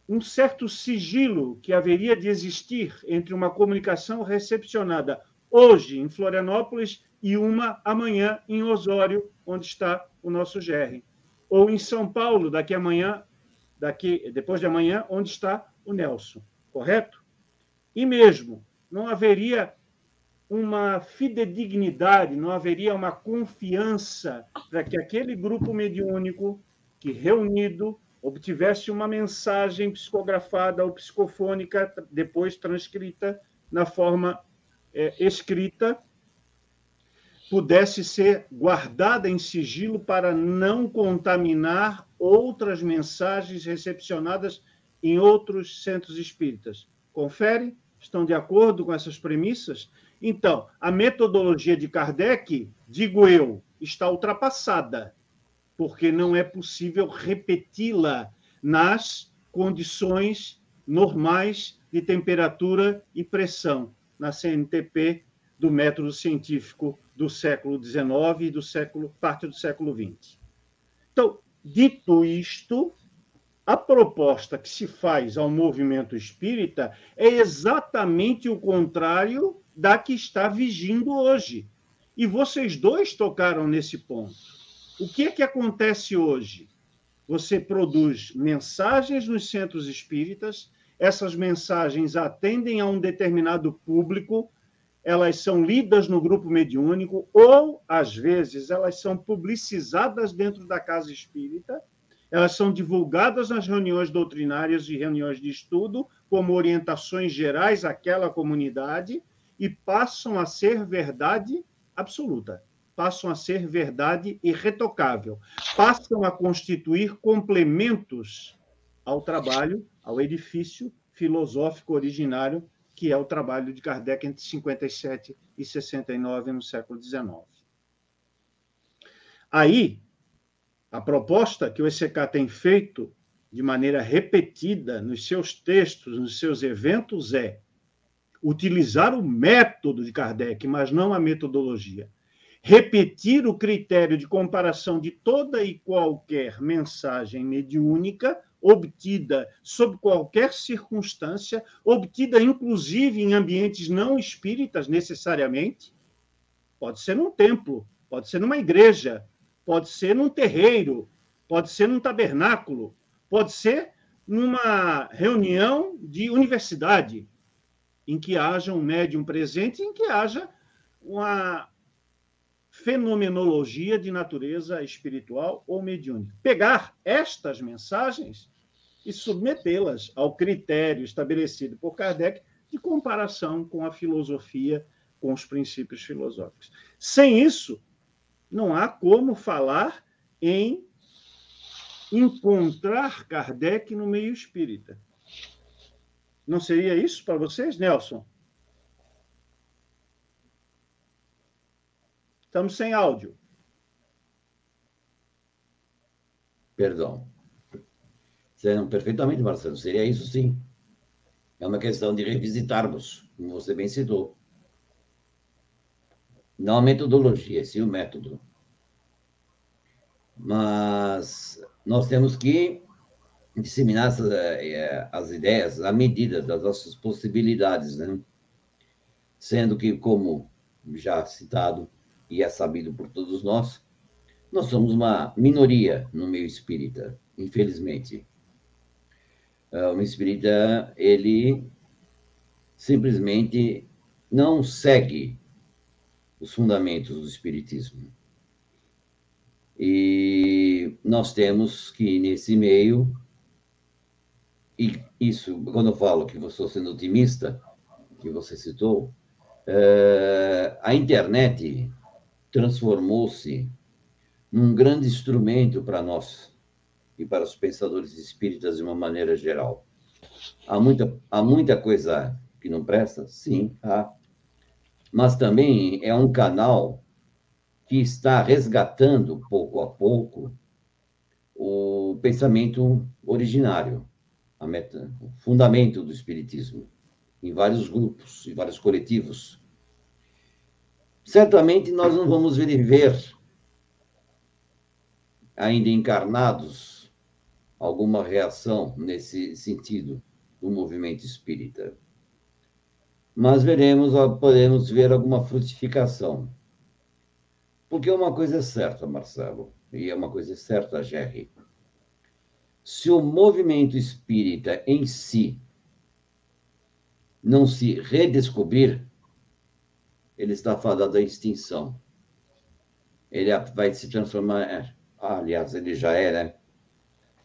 um certo sigilo que haveria de existir entre uma comunicação recepcionada hoje em Florianópolis e uma amanhã em Osório, onde está o nosso GR, ou em São Paulo daqui amanhã, daqui depois de amanhã, onde está o Nelson, correto? E mesmo não haveria uma fidedignidade, não haveria uma confiança para que aquele grupo mediúnico que reunido obtivesse uma mensagem psicografada ou psicofônica, depois transcrita na forma é, escrita, pudesse ser guardada em sigilo para não contaminar outras mensagens recepcionadas em outros centros espíritas. Confere? Estão de acordo com essas premissas? Então, a metodologia de Kardec, digo eu, está ultrapassada porque não é possível repeti-la nas condições normais de temperatura e pressão, na CNTP do método científico do século XIX e do século parte do século XX. Então, dito isto, a proposta que se faz ao movimento espírita é exatamente o contrário da que está vigindo hoje. E vocês dois tocaram nesse ponto. O que é que acontece hoje? Você produz mensagens nos centros espíritas, essas mensagens atendem a um determinado público, elas são lidas no grupo mediúnico, ou, às vezes, elas são publicizadas dentro da casa espírita, elas são divulgadas nas reuniões doutrinárias e reuniões de estudo, como orientações gerais àquela comunidade, e passam a ser verdade absoluta passam a ser verdade irretocável, passam a constituir complementos ao trabalho, ao edifício filosófico originário, que é o trabalho de Kardec entre 57 e 69 no século XIX. Aí, a proposta que o ECK tem feito de maneira repetida nos seus textos, nos seus eventos, é utilizar o método de Kardec, mas não a metodologia repetir o critério de comparação de toda e qualquer mensagem mediúnica obtida sob qualquer circunstância, obtida inclusive em ambientes não espíritas necessariamente, pode ser num templo, pode ser numa igreja, pode ser num terreiro, pode ser num tabernáculo, pode ser numa reunião de universidade, em que haja um médium presente, em que haja uma, fenomenologia de natureza espiritual ou mediúnica. Pegar estas mensagens e submetê-las ao critério estabelecido por Kardec de comparação com a filosofia, com os princípios filosóficos. Sem isso, não há como falar em encontrar Kardec no meio espírita. Não seria isso para vocês, Nelson? Estamos sem áudio. Perdão. Serão perfeitamente, Marcelo. Seria isso sim. É uma questão de revisitarmos, como você bem citou. Não a metodologia, sim o método. Mas nós temos que disseminar as, eh, as ideias à medida das nossas possibilidades, né? Sendo que, como já citado, e é sabido por todos nós, nós somos uma minoria no meio espírita, infelizmente. Ah, o meio espírita, ele simplesmente não segue os fundamentos do espiritismo. E nós temos que, nesse meio, e isso, quando eu falo que eu estou sendo otimista, que você citou, é, a internet transformou-se num grande instrumento para nós e para os pensadores espíritas de uma maneira geral. Há muita, há muita coisa que não presta? Sim, há. Mas também é um canal que está resgatando, pouco a pouco, o pensamento originário, meta, o fundamento do Espiritismo, em vários grupos, em vários coletivos. Certamente nós não vamos viver, ainda encarnados, alguma reação nesse sentido do movimento espírita. Mas veremos, podemos ver alguma frutificação. Porque uma coisa é certa, Marcelo, e é uma coisa certa, Jerry. Se o movimento espírita em si não se redescobrir, ele está fadado à extinção. Ele vai se transformar, é, aliás, ele já era, é,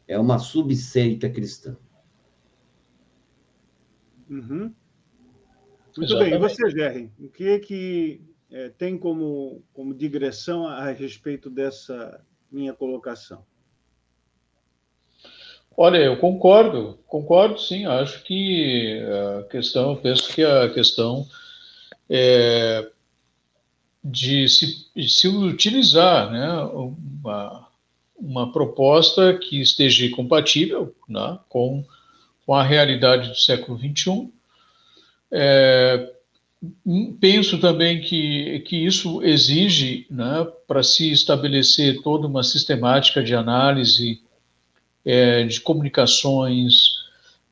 é uma subseita cristã. Uhum. Muito Exatamente. bem. E você, Jerry, o que que é, tem como, como digressão a respeito dessa minha colocação? Olha, eu concordo, concordo sim. Acho que a questão, penso que a questão é de se, de se utilizar né, uma, uma proposta que esteja compatível né, com, com a realidade do século XXI. É, penso também que, que isso exige, né, para se estabelecer toda uma sistemática de análise é, de comunicações,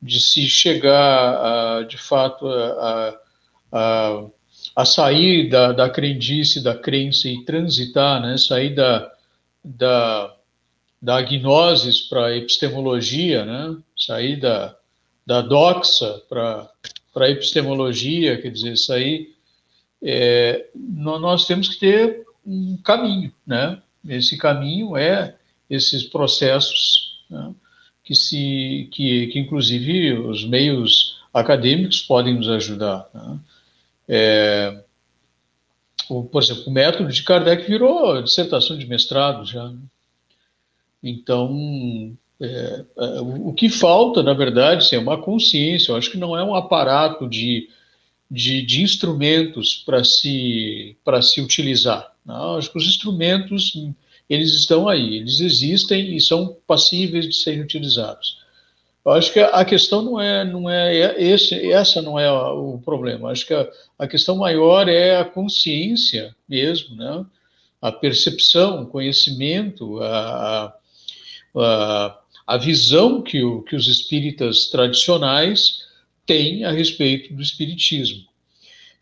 de se chegar, a, de fato, a, a, a sair da, da crendice, da crença e transitar, né, sair da, da, da agnoses para a epistemologia, né, sair da, da doxa para a epistemologia, quer dizer, sair, é, nós temos que ter um caminho, né? Esse caminho é esses processos né, que, se, que, que, inclusive, os meios acadêmicos podem nos ajudar. Né. É, o, por exemplo, o método de Kardec virou dissertação de mestrado já. Né. Então, é, é, o que falta, na verdade, é uma consciência. Eu acho que não é um aparato de, de, de instrumentos para se, se utilizar. Não, acho que os instrumentos eles estão aí, eles existem e são passíveis de serem utilizados. Eu acho que a questão não é, não é esse, essa não é o problema. Eu acho que a, a questão maior é a consciência mesmo, né? A percepção, o conhecimento, a, a, a visão que, o, que os espíritas tradicionais têm a respeito do espiritismo.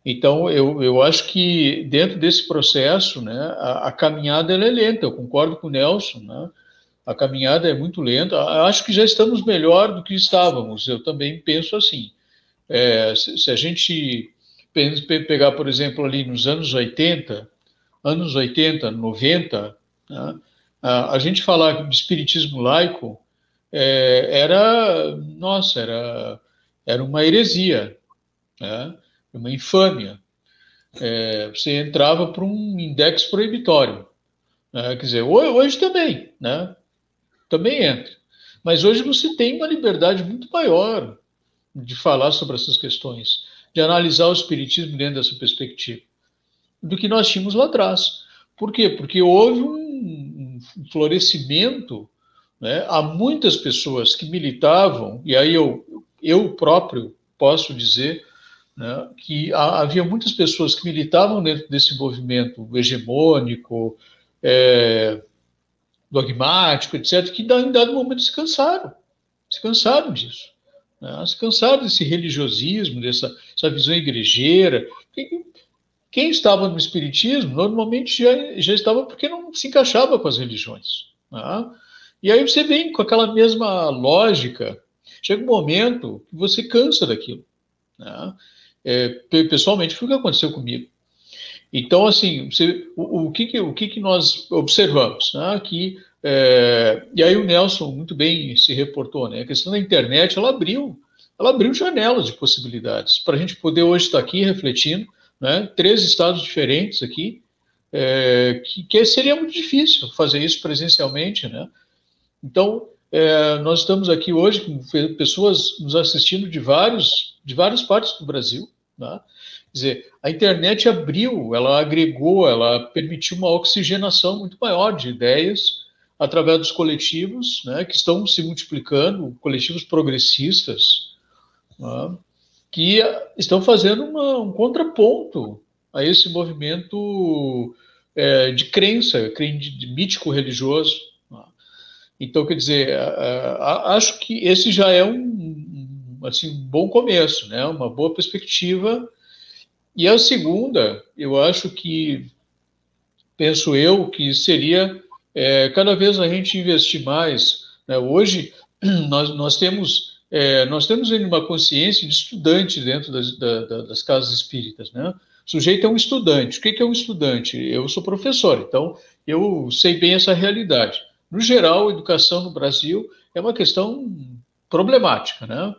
Então, eu, eu acho que dentro desse processo, né, a, a caminhada é lenta, eu concordo com o Nelson, né, a caminhada é muito lenta, acho que já estamos melhor do que estávamos, eu também penso assim. É, se, se, a gente pegar, por exemplo, ali nos anos 80, anos 80, 90, né, a, a, gente falar de espiritismo laico é, era, nossa, era, era uma heresia, né? uma infâmia. É, você entrava para um index proibitório. Né? Quer dizer, hoje, hoje também, né? Também entra. Mas hoje você tem uma liberdade muito maior de falar sobre essas questões, de analisar o espiritismo dentro dessa perspectiva, do que nós tínhamos lá atrás. Por quê? Porque houve um, florescimento, né? há muitas pessoas que militavam, e aí eu, eu próprio posso dizer né, que havia muitas pessoas que militavam dentro desse movimento hegemônico, é, dogmático, etc., que em dado momento se cansaram, se cansaram disso, né, se cansaram desse religiosismo, dessa visão igrejeira. Quem, quem estava no espiritismo normalmente já, já estava porque não se encaixava com as religiões. Né? E aí você vem com aquela mesma lógica, chega um momento que você cansa daquilo. Né? é, pessoalmente, foi o que aconteceu comigo. Então, assim, você, o, o, que, que, o que, que nós observamos? Né? Que é, e aí o Nelson muito bem se reportou, né? A questão da internet, ela abriu, ela abriu janelas de possibilidades para a gente poder hoje estar aqui refletindo, né? Três estados diferentes aqui, é, que, que, seria muito difícil fazer isso presencialmente, né? Então é, nós estamos aqui hoje com pessoas nos assistindo de vários de várias partes do Brasil, né? Quer dizer, a internet abriu, ela agregou, ela permitiu uma oxigenação muito maior de ideias através dos coletivos, né, que estão se multiplicando, coletivos progressistas, né, que estão fazendo uma, um contraponto a esse movimento é, de crença, de, mítico religioso. Né. Então, quer dizer, acho que esse já é um, assim, um bom começo, né, uma boa perspectiva. E a segunda, eu acho que, penso eu, que seria é, cada vez a gente investir mais. Né? Hoje <clears throat> nós, nós temos é, nós temos uma consciência de estudante dentro das, da, das casas espíritas, né? O sujeito é um estudante. O que é um estudante? Eu sou professor, então eu sei bem essa realidade. No geral, a educação no Brasil é uma questão problemática, né?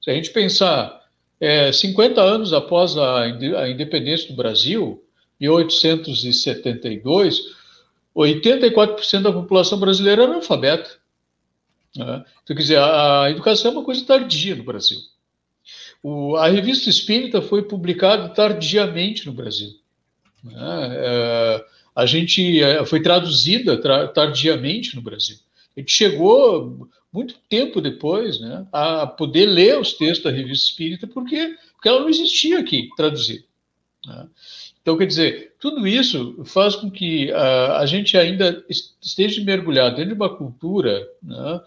Se a gente pensar é, 50 anos após a, a independência do Brasil, em 1872, 84% da população brasileira é analfabeta. Né? Então, quer dizer, a, a, educação é uma coisa tardia no Brasil. O, a revista Espírita foi publicada tardiamente no Brasil. Né? É, a gente é, foi traduzida tra, tardiamente no Brasil. A gente chegou muito tempo depois né, a poder ler os textos da revista Espírita, porque, porque ela não existia aqui traduzida. Né? Então, quer dizer, tudo isso faz com que uh, a gente ainda esteja mergulhado dentro de uma cultura né,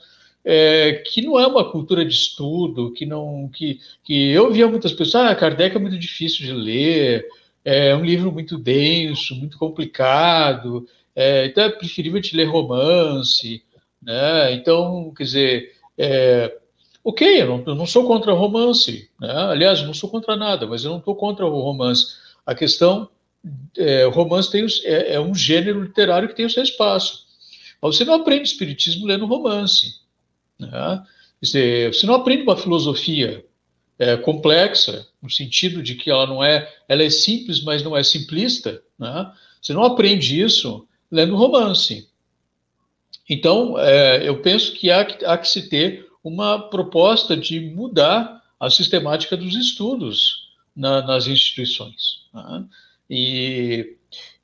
é, que não é uma cultura de estudo, que não. que, que eu via muitas pessoas, ah, Kardec é muito difícil de ler, é um livro muito denso, muito complicado, é, então é preferível te ler romance. Né? Então, quer dizer, é, ok, eu não, eu não, sou contra romance, né? aliás, não sou contra nada, mas eu não estou contra o romance a questão, é, romance tem, é, é, um gênero literário que tem o seu espaço. Mas você não aprende espiritismo lendo romance. Né? Você, você não aprende uma filosofia é, complexa, no sentido de que ela não é, ela é simples, mas não é simplista. Né? Você não aprende isso lendo romance. Então, é, eu penso que há, há que se ter uma proposta de mudar a sistemática dos estudos na, nas instituições. Né? E,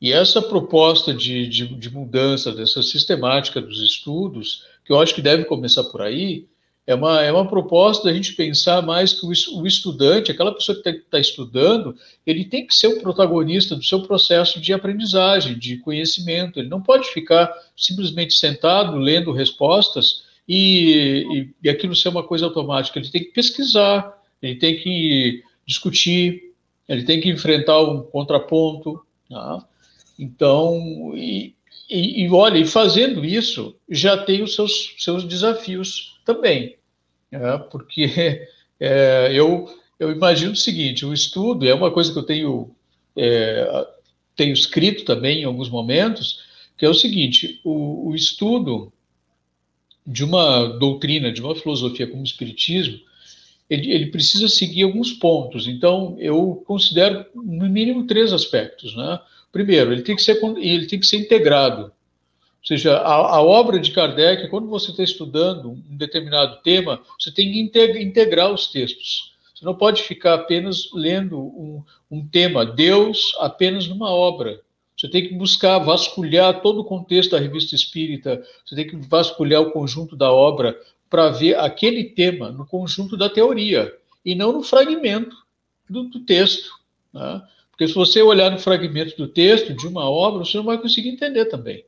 e, essa proposta de, de, de, mudança dessa sistemática dos estudos, que eu acho que deve começar por aí, é uma, é uma proposta da gente pensar mais que o, estudante, aquela pessoa que está tá estudando, ele tem que ser o protagonista do seu processo de aprendizagem, de conhecimento. Ele não pode ficar simplesmente sentado lendo respostas e, e, e aquilo ser uma coisa automática. Ele tem que pesquisar, ele tem que discutir, ele tem que enfrentar um contraponto. Tá? Então, e, e, e, olha, e fazendo isso, já tem os seus, seus desafios também, né? porque <laughs> é, eu, eu imagino o seguinte: o estudo é uma coisa que eu tenho, é, tenho escrito também em alguns momentos, que é o seguinte: o, o estudo de uma doutrina, de uma filosofia como o Espiritismo, ele, ele, precisa seguir alguns pontos. Então, eu considero, no mínimo, três aspectos. Né? Primeiro, ele tem que ser, ele tem que ser integrado. Ou seja, a, a obra de Kardec, quando você está estudando um determinado tema, você tem que integrar os textos. Você não pode ficar apenas lendo um, um tema, Deus, apenas numa obra. Você tem que buscar vasculhar todo o contexto da revista espírita, você tem que vasculhar o conjunto da obra para ver aquele tema no conjunto da teoria e não no fragmento do, do texto. Né? Porque se você olhar no fragmento do texto de uma obra, você não vai conseguir entender também.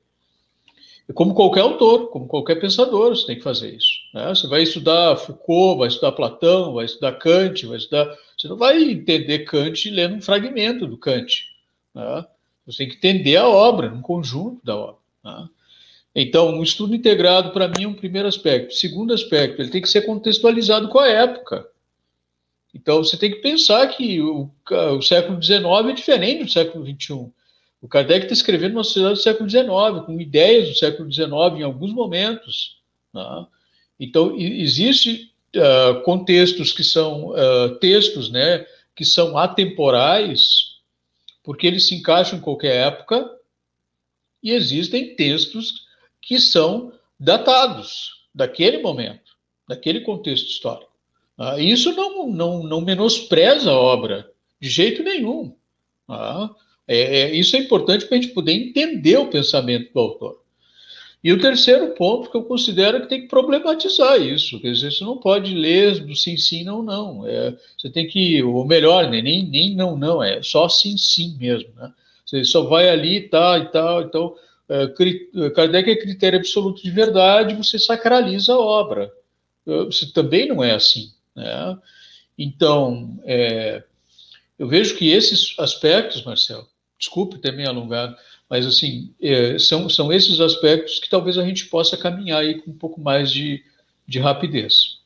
Como qualquer autor, como qualquer pensador, você tem que fazer isso. Né? Você vai estudar Foucault, vai estudar Platão, vai estudar Kant, vai estudar. Você não vai entender Kant lendo um fragmento do Kant. Né? Você tem que entender a obra, um conjunto da obra. Né? Então, um estudo integrado, para mim, é um primeiro aspecto. Segundo aspecto, ele tem que ser contextualizado com a época. Então, você tem que pensar que o, o século XIX é diferente do século XXI. O Kardec está escrevendo uma sociedade do século XIX, com ideias do século XIX em alguns momentos. Né? Então, existe uh, contextos que são uh, textos, né, que são atemporais, porque eles se encaixam em qualquer época, e existem textos que são datados daquele momento, daquele contexto histórico. Uh, isso não, não, não menospreza a obra, de jeito nenhum. É, é, isso é importante para a gente poder entender o pensamento do autor. E o terceiro ponto que eu considero que tem que problematizar isso, quer dizer, você não pode ler do sim, sim, não, não. É, você tem que, ou melhor, né, nem, nem não, não, é só sim, sim mesmo. Né? Você só vai ali e tal e tal, então, é, Kardec é critério absoluto de verdade, você sacraliza a obra. Você também não é assim. Né? Então, é, eu vejo que esses aspectos, Marcelo, desculpe ter me alongado, mas, assim, é, são, são esses aspectos que talvez a gente possa caminhar aí com um pouco mais de, de rapidez.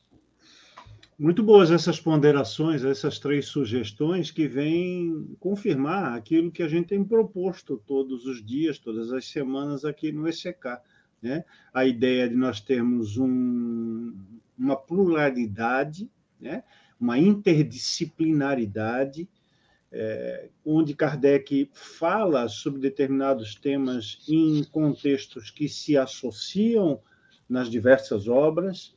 Muito boas essas ponderações, essas três sugestões que vêm confirmar aquilo que a gente tem proposto todos os dias, todas as semanas aqui no ECK. Né? A ideia de nós termos um, uma pluralidade, né? uma interdisciplinaridade, é, onde Kardec fala sobre determinados temas em contextos que se associam nas diversas obras,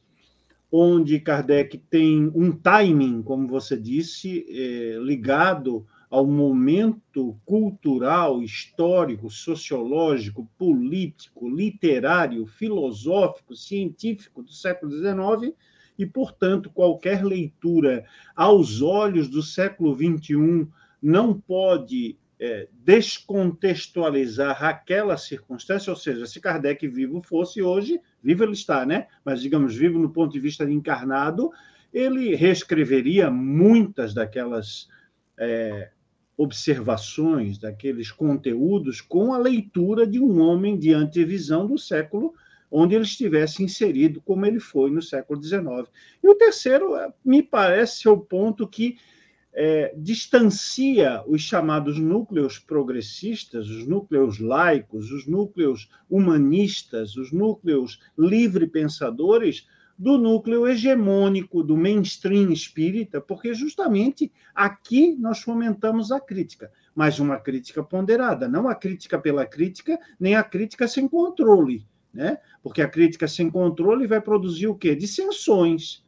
onde Kardec tem um timing, como você disse, é, ligado ao momento cultural, histórico, sociológico, político, literário, filosófico, científico do século XIX, e, portanto, qualquer leitura aos olhos do século XXI não pode é, descontextualizar aquela circunstância, ou seja, se Kardec vivo fosse hoje, vivo ele está, né? Mas, digamos, vivo no ponto de vista de encarnado, ele reescreveria muitas daquelas é, observações, daqueles conteúdos, com a leitura de um homem de antevisão do século onde ele estivesse inserido, como ele foi no século XIX. E o terceiro, é, me parece, ser o ponto que é, distancia os chamados núcleos progressistas, os núcleos laicos, os núcleos humanistas, os núcleos livre-pensadores, do núcleo hegemônico, do mainstream espírita, porque justamente aqui nós fomentamos a crítica, mas uma crítica ponderada, não a crítica pela crítica, nem a crítica sem controle, né? Porque a crítica sem controle vai produzir o quê? Dissensões,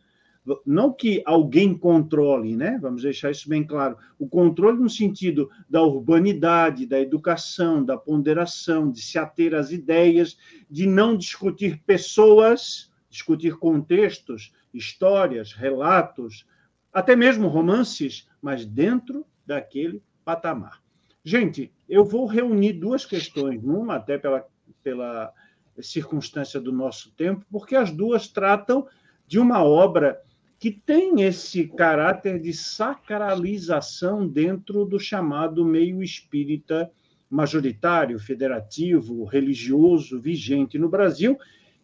não que alguém controle, né? Vamos deixar isso bem claro. O controle no sentido da urbanidade, da educação, da ponderação, de se ater às ideias, de não discutir pessoas, discutir contextos, histórias, relatos, até mesmo romances, mas dentro daquele patamar. Gente, eu vou reunir duas questões, uma até pela, pela circunstância do nosso tempo, porque as duas tratam de uma obra que tem esse caráter de sacralização dentro do chamado meio espírita majoritário, federativo, religioso, vigente no Brasil,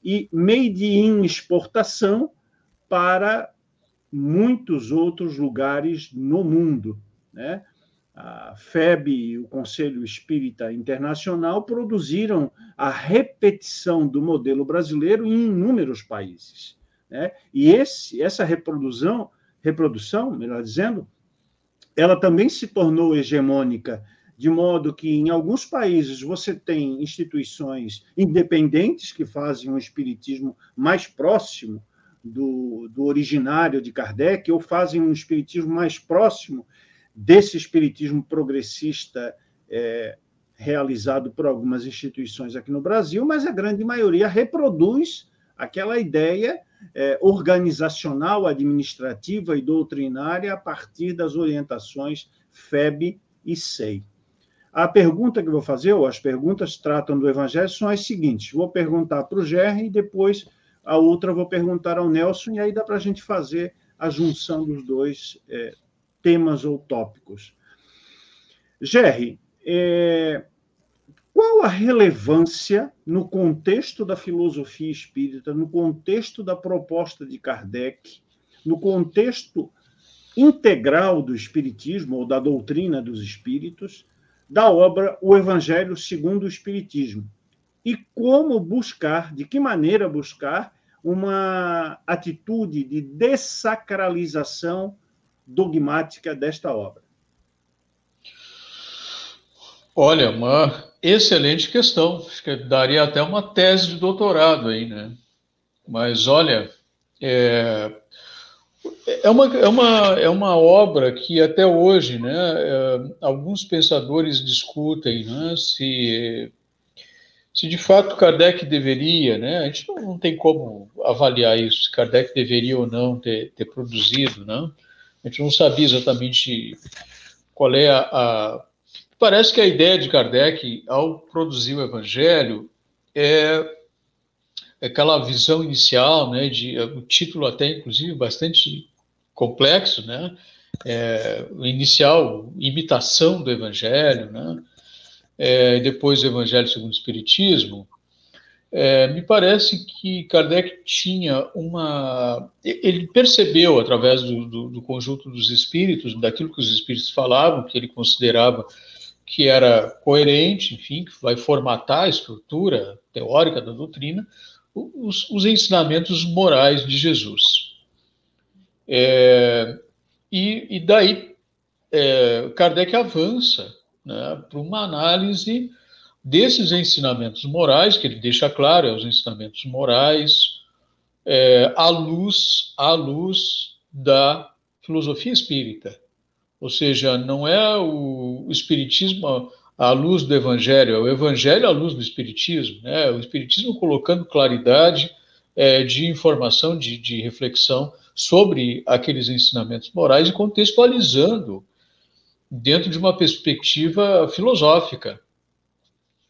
e made in exportação para muitos outros lugares no mundo. Né? A FEB e o Conselho Espírita Internacional produziram a repetição do modelo brasileiro em inúmeros países. Né? E esse, essa reprodução, reprodução, melhor dizendo, ela também se tornou hegemônica, de modo que em alguns países você tem instituições independentes que fazem um espiritismo mais próximo do, do originário de Kardec, ou fazem um espiritismo mais próximo desse espiritismo progressista é, realizado por algumas instituições aqui no Brasil, mas a grande maioria reproduz aquela ideia é, organizacional, administrativa e doutrinária a partir das orientações FEB e SEI. A pergunta que eu vou fazer, ou as perguntas tratam do Evangelho, são as seguintes. Vou perguntar para o Gerry e depois a outra vou perguntar ao Nelson, e aí dá para a gente fazer a junção dos dois é, temas ou tópicos. Gerry, é, qual a relevância, no contexto da filosofia espírita, no contexto da proposta de Kardec, no contexto integral do espiritismo ou da doutrina dos espíritos, da obra O Evangelho segundo o Espiritismo. E como buscar, de que maneira buscar uma atitude de dessacralização dogmática desta obra? Olha, uma excelente questão. Acho que daria até uma tese de doutorado aí, né? Mas olha, é, é, uma, é, uma, é uma obra que até hoje, né, é, alguns pensadores discutem né, se, se de fato Kardec deveria, né, a gente não, não tem como avaliar isso, se Kardec deveria ou não ter, ter produzido, né, a gente não sabia exatamente qual é a, a Parece que a ideia de Kardec, ao produzir o Evangelho, é aquela visão inicial, né, de o título até inclusive bastante complexo, né, é, inicial imitação do Evangelho, né, é, depois o Evangelho segundo o Espiritismo, é, me parece que Kardec tinha uma. Ele percebeu, através do, do, do, conjunto dos espíritos, daquilo que os espíritos falavam, que ele considerava que era coerente, enfim, que vai formatar a estrutura teórica da doutrina, os, os ensinamentos morais de Jesus. É, e, e, daí é, Kardec avança né, para uma análise desses ensinamentos morais, que ele deixa claro, é os ensinamentos morais, é, à luz, à luz da filosofia espírita. Ou seja, não é o, Espiritismo à luz do Evangelho, é o Evangelho à luz do Espiritismo. Né? O Espiritismo colocando claridade é, de informação, de, de reflexão sobre aqueles ensinamentos morais e contextualizando dentro de uma perspectiva filosófica.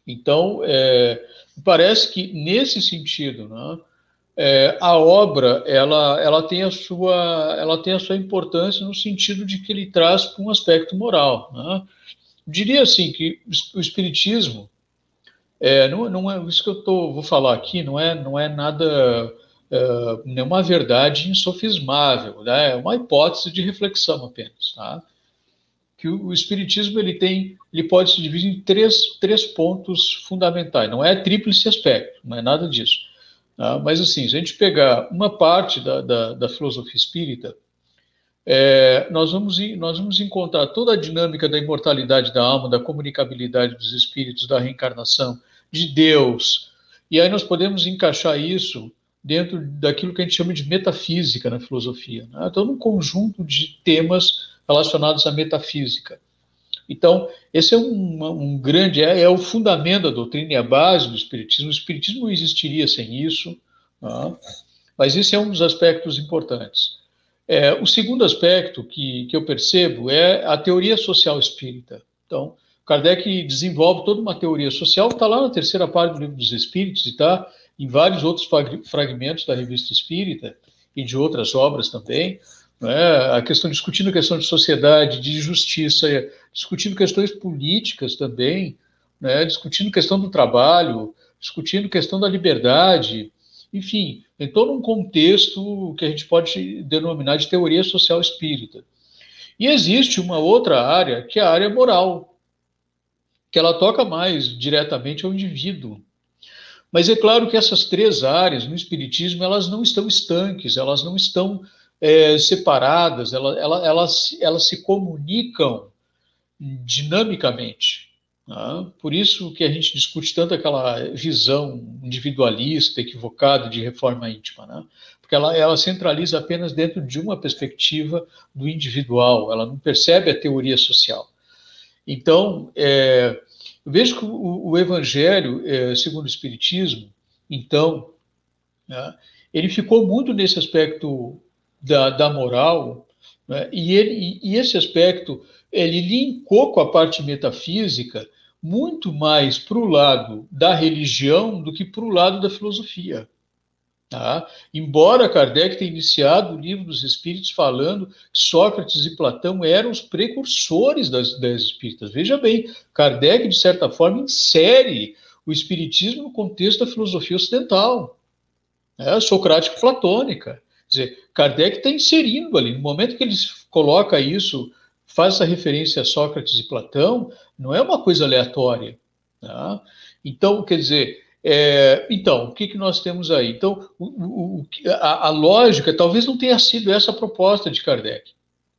Então, é, parece que nesse sentido, né, é, a obra ela, ela, tem a sua, ela tem a sua importância no sentido de que ele traz um aspecto moral. Né? Diria assim que o espiritismo é, não, não é isso que eu tô, vou falar aqui não é não é nada é, nenhuma verdade insofismável, né? é uma hipótese de reflexão apenas, tá? que o, o espiritismo ele tem ele pode se dividir em três, três pontos fundamentais, não é tríplice aspecto, não é nada disso Tá? Mas, assim, se a gente pegar uma parte da, da, da filosofia espírita, é, nós, vamos, nós vamos encontrar toda a dinâmica da imortalidade da alma, da comunicabilidade dos espíritos, da reencarnação, de Deus. E aí nós podemos encaixar isso dentro daquilo que a gente chama de metafísica na filosofia. Né? Então, um conjunto de temas relacionados à metafísica. Então, esse é um, um grande, é, é, o fundamento da doutrina e a base do Espiritismo. O Espiritismo não existiria sem isso, tá? mas esse é um dos aspectos importantes. É, o segundo aspecto que, que eu percebo é a teoria social espírita. Então, Kardec desenvolve toda uma teoria social, está lá na terceira parte do Livro dos Espíritos e está em vários outros fragmentos da Revista Espírita e de outras obras também, né? a questão discutindo a questão de sociedade, de justiça, discutindo questões políticas também, né? discutindo questão do trabalho, discutindo questão da liberdade, enfim, em todo um contexto que a gente pode denominar de teoria social espírita. E existe uma outra área, que é a área moral, que ela toca mais diretamente ao indivíduo. Mas é claro que essas três áreas no espiritismo, elas não estão estanques, elas não estão é, separadas, elas, elas, elas, elas se comunicam dinamicamente. Né? Por isso que a gente discute tanto aquela visão individualista, equivocada de reforma íntima, né? porque ela, ela centraliza apenas dentro de uma perspectiva do individual, ela não percebe a teoria social. Então, é, eu vejo que o, o Evangelho, é, segundo o Espiritismo, então, né, ele ficou muito nesse aspecto da, da moral, né? e, ele, e esse aspecto ele linkou com a parte metafísica muito mais para o lado da religião do que para o lado da filosofia. Tá? Embora Kardec tenha iniciado o livro dos Espíritos falando que Sócrates e Platão eram os precursores das ideias espíritas. Veja bem, Kardec, de certa forma, insere o Espiritismo no contexto da filosofia ocidental, né? socrático-platônica. Dizer, Kardec está inserindo ali, no momento que ele coloca isso, faz essa referência a Sócrates e Platão, não é uma coisa aleatória. Tá? Então, quer dizer, é, então, o que, que nós temos aí? Então, o, o, a, a, lógica talvez não tenha sido essa a proposta de Kardec,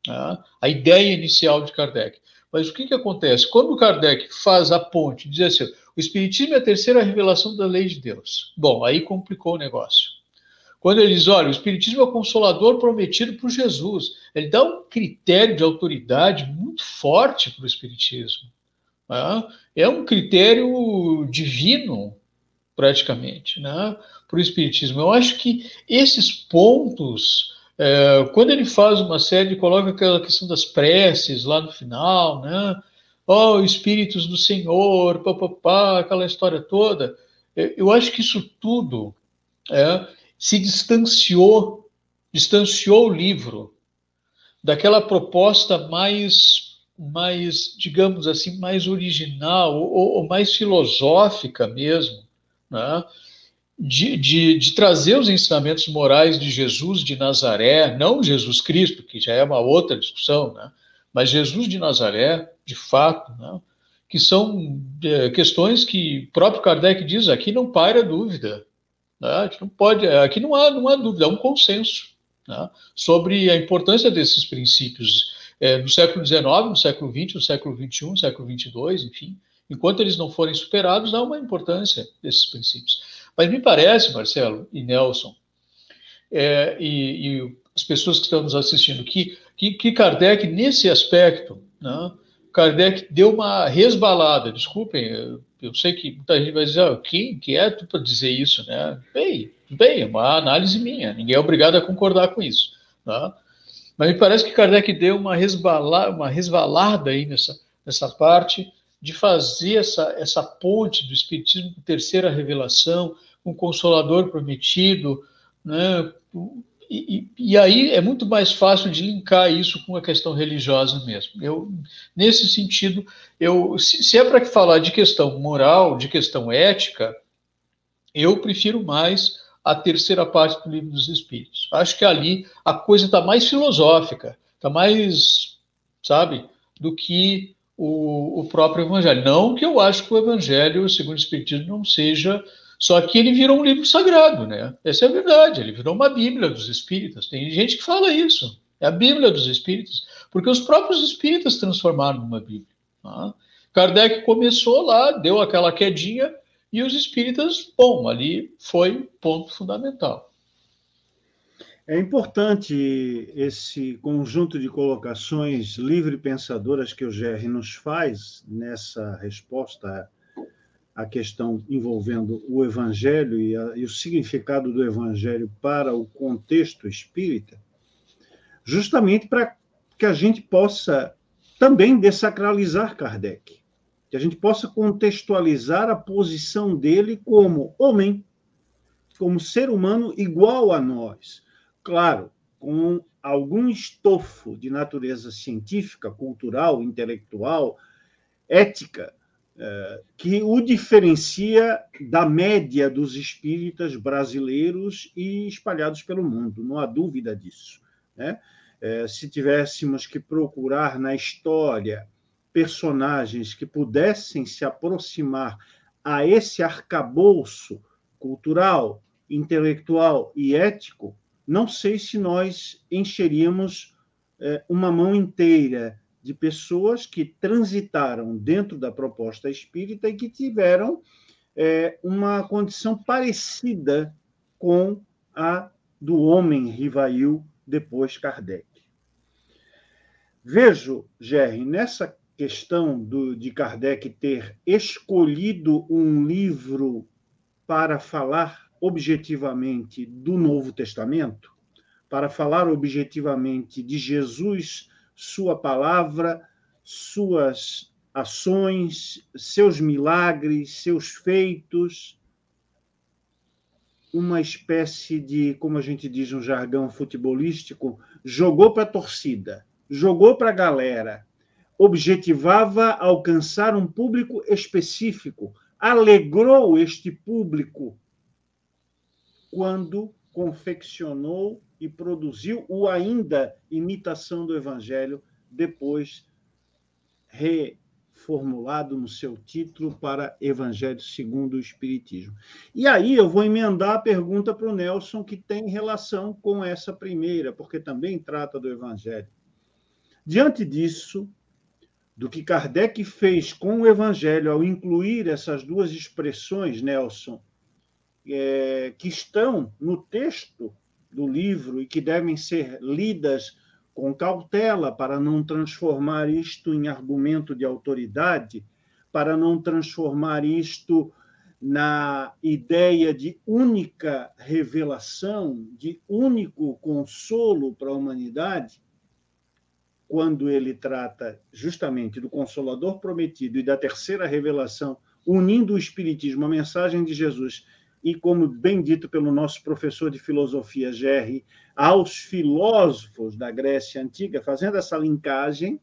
tá? a ideia inicial de Kardec. Mas o que, que acontece? Quando Kardec faz a ponte, diz assim, o Espiritismo é a terceira revelação da lei de Deus. Bom, aí complicou o negócio. Quando ele diz, olha, o Espiritismo é o consolador prometido por Jesus, ele dá um critério de autoridade muito forte para o Espiritismo. Tá? É um critério divino, praticamente, né? para o Espiritismo. Eu acho que esses pontos, é, quando ele faz uma série, coloca aquela questão das preces lá no final, né? Oh, espíritos do Senhor, papapá, aquela história toda. É, eu acho que isso tudo é, se distanciou, distanciou o livro daquela proposta mais, mais, digamos assim, mais original ou, ou mais filosófica mesmo, né? De, de, de, trazer os ensinamentos morais de Jesus de Nazaré, não Jesus Cristo, que já é uma outra discussão, né? mas Jesus de Nazaré, de fato, né? que são é, questões que o próprio Kardec diz aqui não paira dúvida. Né? Não pode, aqui não há, não há dúvida, há um consenso né? sobre a importância desses princípios é, no século XIX, no século XX, no século XXI, no século XXII, enfim. Enquanto eles não forem superados, há uma importância desses princípios. Mas me parece, Marcelo e Nelson, é, e, e, as pessoas que estão nos assistindo, que, que, que Kardec, nesse aspecto, né, Kardec deu uma resbalada. Desculpem, eu, sei que muita gente vai dizer, ah, quem que é tu para dizer isso, né? Bem, bem, é uma análise minha, ninguém é obrigado a concordar com isso. Né? Mas me parece que Kardec deu uma, resbala, uma resvalada aí nessa, nessa parte de fazer essa, essa ponte do Espiritismo com terceira revelação, com o Consolador prometido, né? E, e, aí é muito mais fácil de linkar isso com a questão religiosa mesmo. Eu, nesse sentido, eu, se, se é para falar de questão moral, de questão ética, eu prefiro mais a terceira parte do livro dos Espíritos. Acho que ali a coisa está mais filosófica, está mais, sabe, do que o, o próprio Evangelho. Não que eu acho que o Evangelho, segundo o Espiritismo, não seja. Só que ele virou um livro sagrado, né? Essa é a verdade. Ele virou uma Bíblia dos Espíritas. Tem gente que fala isso. É a Bíblia dos Espíritas, porque os próprios Espíritas transformaram numa Bíblia. Tá? Kardec começou lá, deu aquela quedinha, e os Espíritas, bom, ali foi ponto fundamental. É importante esse conjunto de colocações livre-pensadoras que o GR nos faz nessa resposta à questão envolvendo o Evangelho e, a, e o significado do Evangelho para o contexto espírita, justamente para que a gente possa também desacralizar Kardec, que a gente possa contextualizar a posição dele como homem, como ser humano igual a nós. Claro, com algum estofo de natureza científica, cultural, intelectual, ética, que o diferencia da média dos espíritas brasileiros e espalhados pelo mundo, não há dúvida disso. Né? É, se tivéssemos que procurar na história personagens que pudessem se aproximar a esse arcabouço cultural, intelectual e ético, não sei se nós encheríamos é, uma mão inteira de pessoas que transitaram dentro da proposta espírita e que tiveram é, uma condição parecida com a do homem Rivail depois Kardec. Vejo, Gerry, nessa questão do, de Kardec ter escolhido um livro para falar objetivamente do Novo Testamento, para falar objetivamente de Jesus, sua palavra, suas ações, seus milagres, seus feitos, uma espécie de, como a gente diz no jargão futebolístico, jogou para a torcida, jogou para a galera, objetivava alcançar um público específico, alegrou este público quando confeccionou e produziu o ainda imitação do Evangelho, depois formulado no seu título para Evangelho segundo o Espiritismo. E aí eu vou emendar a pergunta para o Nelson, que tem relação com essa primeira, porque também trata do Evangelho. Diante disso, do que Kardec fez com o Evangelho ao incluir essas duas expressões, Nelson, é, que estão no texto do livro e que devem ser lidas com cautela para não transformar isto em argumento de autoridade, para não transformar isto na ideia de única revelação, de único consolo para a humanidade, quando ele trata justamente do Consolador prometido e da terceira revelação, unindo o Espiritismo, a mensagem de Jesus, e como bem dito pelo nosso professor de filosofia, Gerry, aos filósofos da Grécia Antiga, fazendo essa linkagem,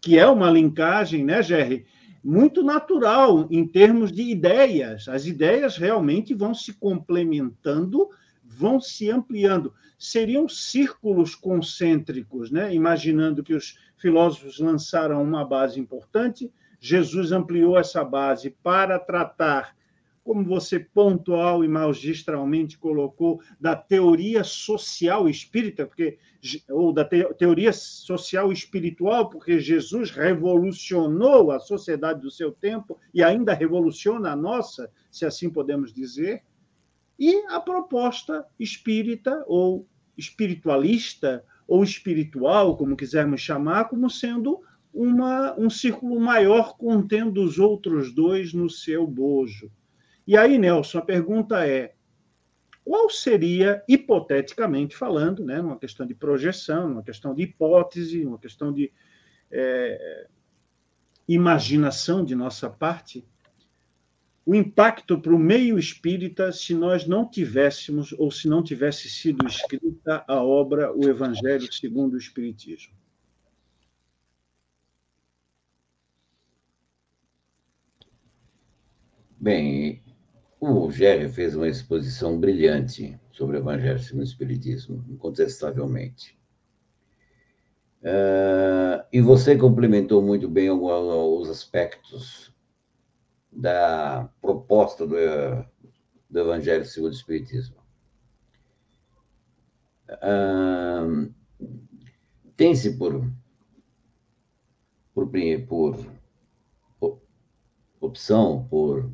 que é uma linkagem, né, Gerry, muito natural em termos de ideias. As ideias realmente vão se complementando, vão se ampliando. Seriam círculos concêntricos, né? imaginando que os filósofos lançaram uma base importante, Jesus ampliou essa base para tratar como você pontual e magistralmente colocou, da teoria social espírita, porque, ou da te, teoria social espiritual, porque Jesus revolucionou a sociedade do seu tempo e ainda revoluciona a nossa, se assim podemos dizer, e a proposta espírita ou espiritualista ou espiritual, como quisermos chamar, como sendo uma, um círculo maior contendo os outros dois no seu bojo. E aí, Nelson, a pergunta é: qual seria, hipoteticamente falando, né, numa questão de projeção, numa questão de hipótese, numa questão de é, imaginação de nossa parte, o impacto para o meio espírita se nós não tivéssemos, ou se não tivesse sido escrita a obra O Evangelho segundo o Espiritismo? Bem, o Rogério fez uma exposição brilhante sobre o Evangelho segundo o Espiritismo, incontestavelmente. Uh, e você complementou muito bem os aspectos da proposta do, do Evangelho segundo o Espiritismo. Uh, Tem-se por, por, por opção, por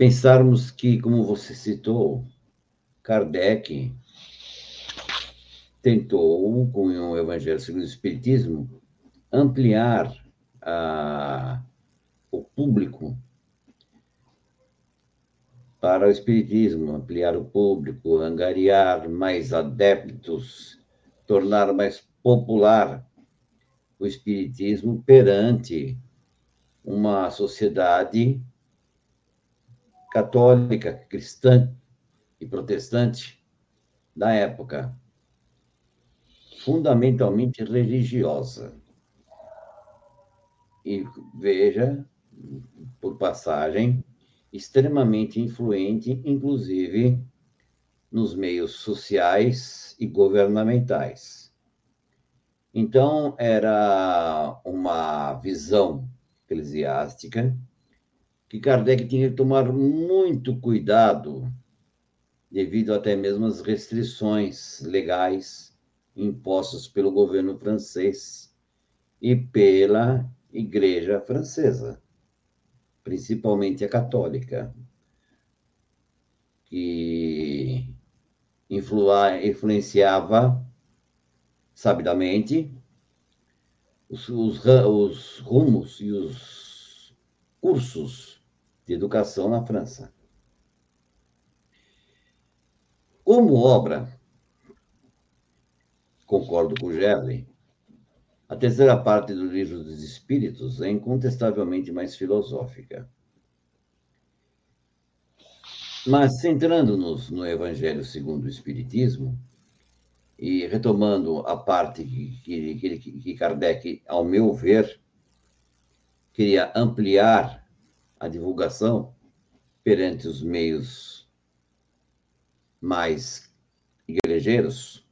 pensarmos que, como você citou, Kardec tentou, com o Evangelho segundo o Espiritismo, ampliar a, o público para o Espiritismo, ampliar o público, angariar mais adeptos, tornar mais popular o Espiritismo perante uma sociedade católica, cristã e protestante da época, fundamentalmente religiosa. E veja, por passagem, extremamente influente, inclusive nos meios sociais e governamentais. Então, era uma visão eclesiástica que Kardec tinha que tomar muito cuidado, devido até mesmo às restrições legais impostas pelo governo francês e pela Igreja francesa, principalmente a católica, que influenciava sabidamente os, os, os rumos e os cursos de educação na França. Como obra, concordo com o Gerley, a terceira parte do Livro dos Espíritos é incontestavelmente mais filosófica. Mas, centrando-nos no Evangelho segundo o Espiritismo, e retomando a parte que, que, que Kardec, ao meu ver, queria ampliar a divulgação perante os meios mais igrejeiros,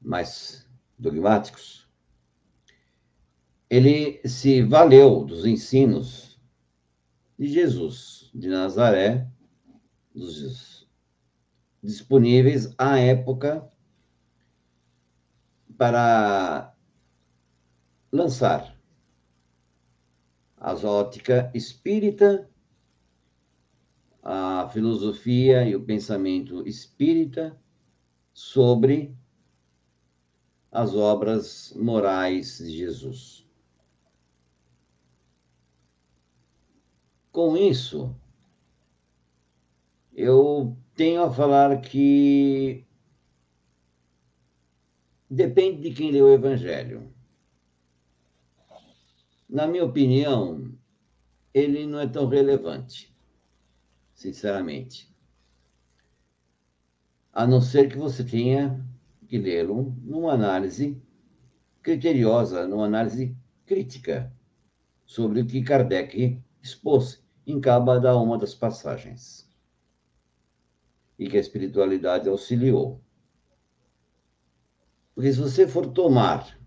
mais dogmáticos, ele se valeu dos ensinos de Jesus de Nazaré, dos disponíveis à época para lançar a ótica espírita, a filosofia e o pensamento espírita sobre as obras morais de Jesus. Com isso, eu tenho a falar que depende de quem lê o Evangelho. Na minha opinião, ele não é tão relevante, sinceramente. A não ser que você tenha que lê-lo numa análise criteriosa, numa análise crítica sobre o que Kardec expôs em cada uma das passagens e que a espiritualidade auxiliou. Porque se você for tomar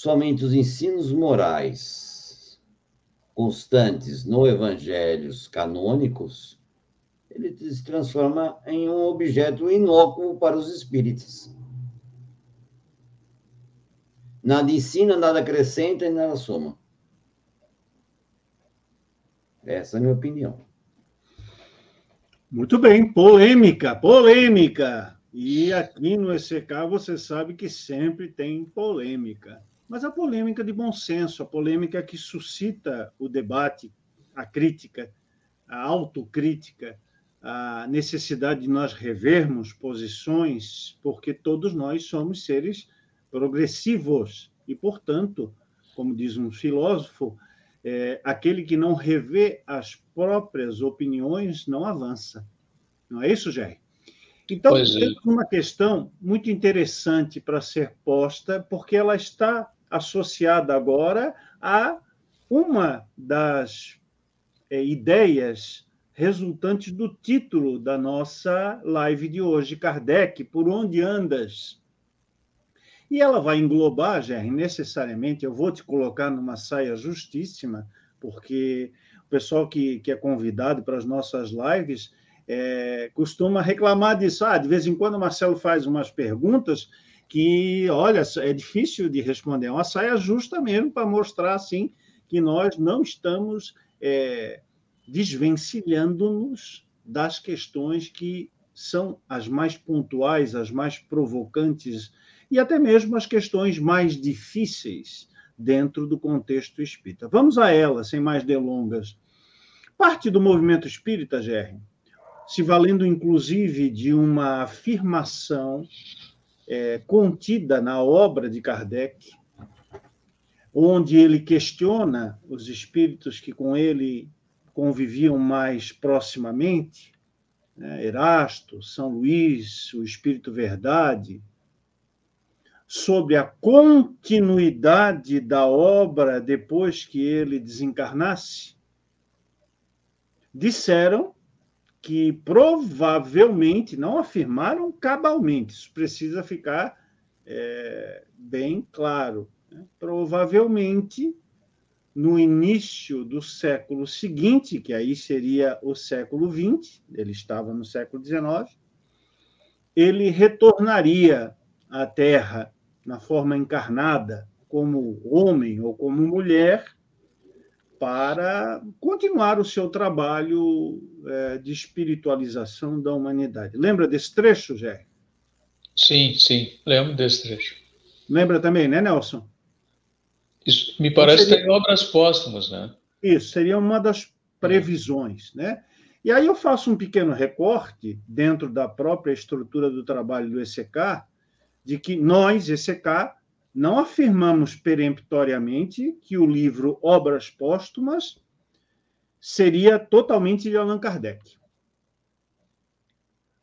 somente os ensinos morais constantes no evangelhos canônicos, ele se transforma em um objeto inócuo para os espíritos. Nada ensina, nada acrescenta e nada soma. Essa é a minha opinião. Muito bem, polêmica, polêmica. E aqui no ECK você sabe que sempre tem polêmica. Mas a polêmica de bom senso, a polêmica que suscita o debate, a crítica, a autocrítica, a necessidade de nós revermos posições, porque todos nós somos seres progressivos e, portanto, como diz um filósofo, é, aquele que não revê as próprias opiniões não avança. Não é isso, Jair? Então, é. temos uma questão muito interessante para ser posta, porque ela está associada agora a uma das é, ideias resultantes do título da nossa live de hoje, Kardec, Por Onde Andas? E ela vai englobar, Jerry, necessariamente, eu vou te colocar numa saia justíssima, porque o pessoal que, que é convidado para as nossas lives é, costuma reclamar disso. Ah, de vez em quando o Marcelo faz umas perguntas que, olha, é difícil de responder. É uma saia justa mesmo para mostrar, assim, que nós não estamos é, desvencilhando-nos das questões que são as mais pontuais, as mais provocantes e até mesmo as questões mais difíceis dentro do contexto espírita. Vamos a elas, sem mais delongas. Parte do movimento espírita, Gerry, se valendo inclusive de uma afirmação é, contida na obra de Kardec, onde ele questiona os espíritos que com ele conviviam mais proximamente, né, Erasto, São Luís, o Espírito Verdade, sobre a continuidade da obra depois que ele desencarnasse, disseram que provavelmente, não afirmaram cabalmente, isso precisa ficar é, bem claro. Né? Provavelmente no início do século seguinte, que aí seria o século XX, ele estava no século XIX, ele retornaria à Terra na forma encarnada, como homem ou como mulher, para continuar o seu trabalho é, de espiritualização da humanidade. Lembra desse trecho, Jé? Sim, sim, lembro desse trecho. Lembra também, né, Nelson? Isso me parece então, seria... que tem obras póstumas, né? Isso, seria uma das previsões, né? E aí eu faço um pequeno recorte dentro da própria estrutura do trabalho do ECK, de que nós, ECK, não afirmamos peremptoriamente que o livro Obras Póstumas seria totalmente de Allan Kardec.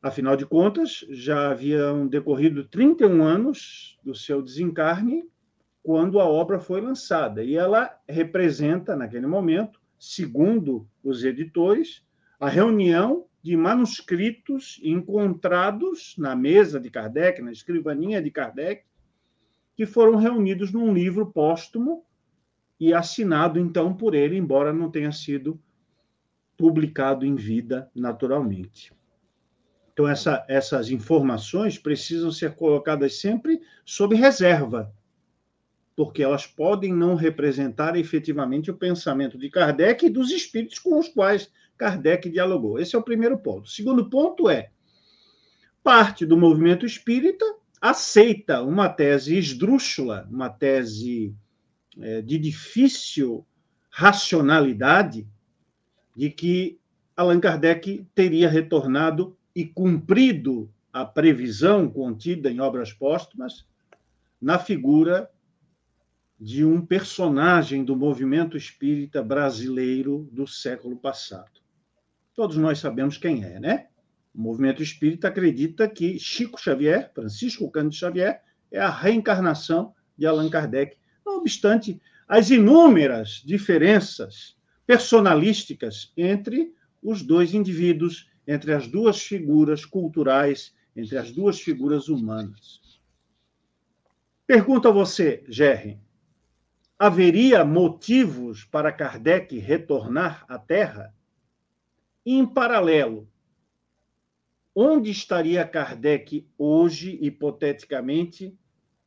Afinal de contas, já haviam decorrido 31 anos do seu desencarne quando a obra foi lançada. E ela representa, naquele momento, segundo os editores, a reunião de manuscritos encontrados na mesa de Kardec, na escrivaninha de Kardec, que foram reunidos num livro póstumo e assinado então por ele, embora não tenha sido publicado em vida naturalmente. Então, essa, essas informações precisam ser colocadas sempre sob reserva, porque elas podem não representar efetivamente o pensamento de Kardec e dos espíritos com os quais Kardec dialogou. Esse é o primeiro ponto. O segundo ponto é: parte do movimento espírita aceita uma tese esdrúxula, uma tese é, de difícil racionalidade, de que Allan Kardec teria retornado e cumprido a previsão contida em obras póstumas na figura de um personagem do movimento espírita brasileiro do século passado. Todos nós sabemos quem é, né? O movimento espírita acredita que Chico Xavier, Francisco Cândido Xavier, é a reencarnação de Allan Kardec. Não obstante as inúmeras diferenças personalísticas entre os dois indivíduos, entre as duas figuras culturais, entre as duas figuras humanas. Pergunto a você, Gerry, haveria motivos para Kardec retornar à Terra? Em paralelo, onde estaria Kardec hoje, hipoteticamente,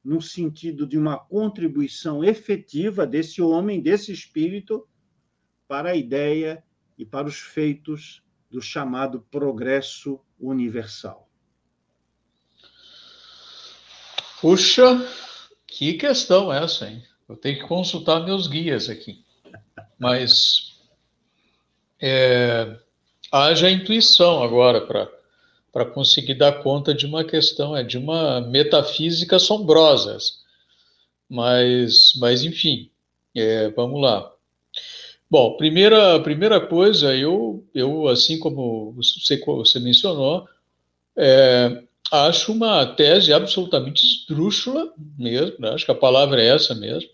no sentido de uma contribuição efetiva desse homem, desse espírito, para a ideia e para os feitos do chamado progresso universal? Puxa, que questão essa, hein? Eu tenho que consultar meus guias aqui. Mas é, haja intuição agora para conseguir dar conta de uma questão, é de uma metafísica assombrosa. Mas, mas enfim, é, vamos lá. Bom, primeira, primeira coisa, eu, eu assim como você, você mencionou, é, acho uma tese absolutamente esdrúxula mesmo, né? acho que a palavra é essa mesmo,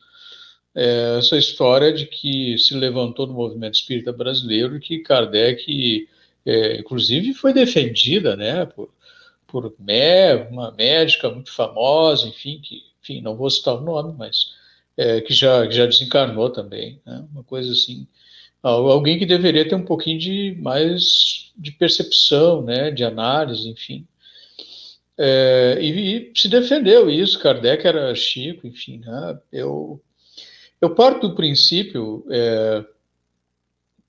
é, essa história de que se levantou no movimento espírita brasileiro que Kardec, é, inclusive, foi defendida né, por, por uma médica muito famosa, enfim, que, enfim, não vou citar o nome, mas é, que, já, que já desencarnou também, né, uma coisa assim. Alguém que deveria ter um pouquinho de mais de percepção, né, de análise, enfim. É, e, e, se defendeu isso, Kardec era Chico, enfim, né, eu eu parto do princípio é,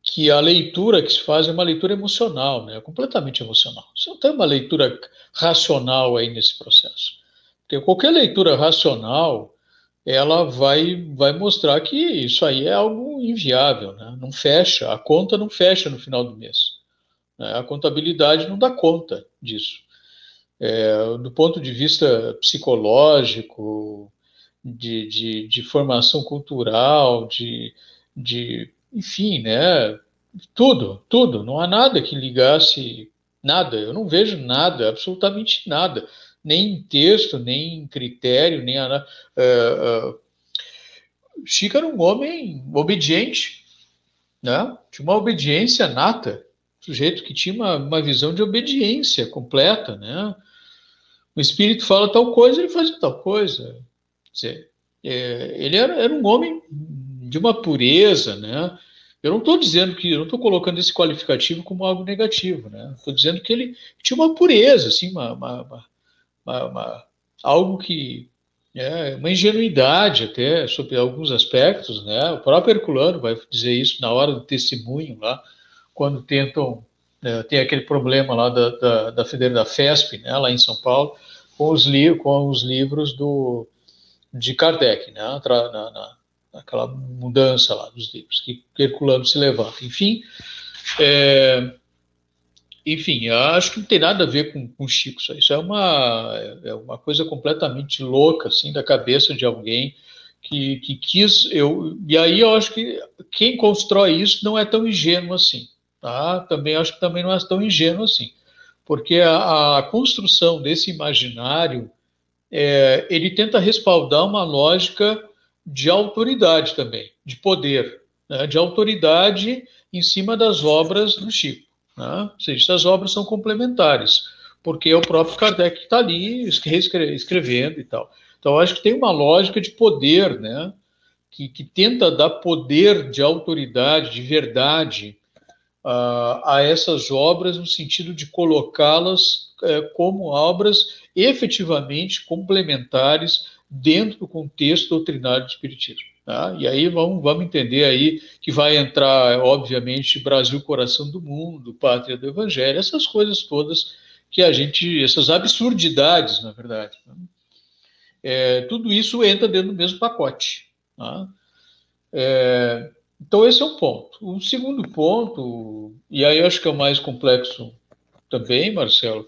que a leitura que se faz é uma leitura emocional, né? completamente emocional. Você não tem uma leitura racional aí nesse processo. Porque qualquer leitura racional, ela vai, vai mostrar que isso aí é algo inviável, né? não fecha, a conta não fecha no final do mês. Né? A contabilidade não dá conta disso. É, do ponto de vista psicológico, de, de, de formação cultural, de, de, enfim, né? Tudo, tudo. Não há nada que ligasse nada. Eu não vejo nada, absolutamente nada, nem em texto, nem em critério, nem a, uh, uh, Chico era um homem obediente, né? Tinha uma obediência nata, sujeito que tinha uma, uma visão de obediência completa, né? O espírito fala tal coisa, ele faz tal coisa dizer, é, ele era, era, um homem de uma pureza, né? Eu não estou dizendo que, eu não estou colocando esse qualificativo como algo negativo, né? Estou dizendo que ele tinha uma pureza, assim, uma, uma, uma, uma algo que é uma ingenuidade até sobre alguns aspectos, né? O próprio Herculano vai dizer isso na hora do testemunho lá, quando tentam né, tem aquele problema lá da, da, da, da FESP, né, lá em São Paulo, com os, li com os livros do, de Kardec, né, na, na, naquela mudança lá dos livros, que Herculano se levanta. Enfim, é, enfim, acho que não tem nada a ver com, com Chico, isso é uma, é uma coisa completamente louca, assim, da cabeça de alguém que, que quis, eu, e aí eu acho que quem constrói isso não é tão ingênuo assim, tá? Também acho que também não é tão ingênuo assim, porque a, a construção desse imaginário é, ele tenta respaldar uma lógica de autoridade também, de poder, né, de autoridade em cima das obras do Chico. Né? Ou seja, essas obras são complementares, porque é o próprio Kardec que está ali escrevendo e tal. Então, acho que tem uma lógica de poder, né? Que, que tenta dar poder de autoridade, de verdade uh, a essas obras, no sentido de colocá-las uh, como obras efetivamente complementares dentro do contexto doutrinário do Espiritismo. Tá? E aí vamos, vamos entender aí que vai entrar, obviamente, Brasil, coração do mundo, pátria do Evangelho, essas coisas todas que a gente, essas absurdidades, na verdade. Né? É, tudo isso entra dentro do mesmo pacote. Tá? É, então, esse é um ponto. O segundo ponto, e aí eu acho que é o mais complexo também, Marcelo,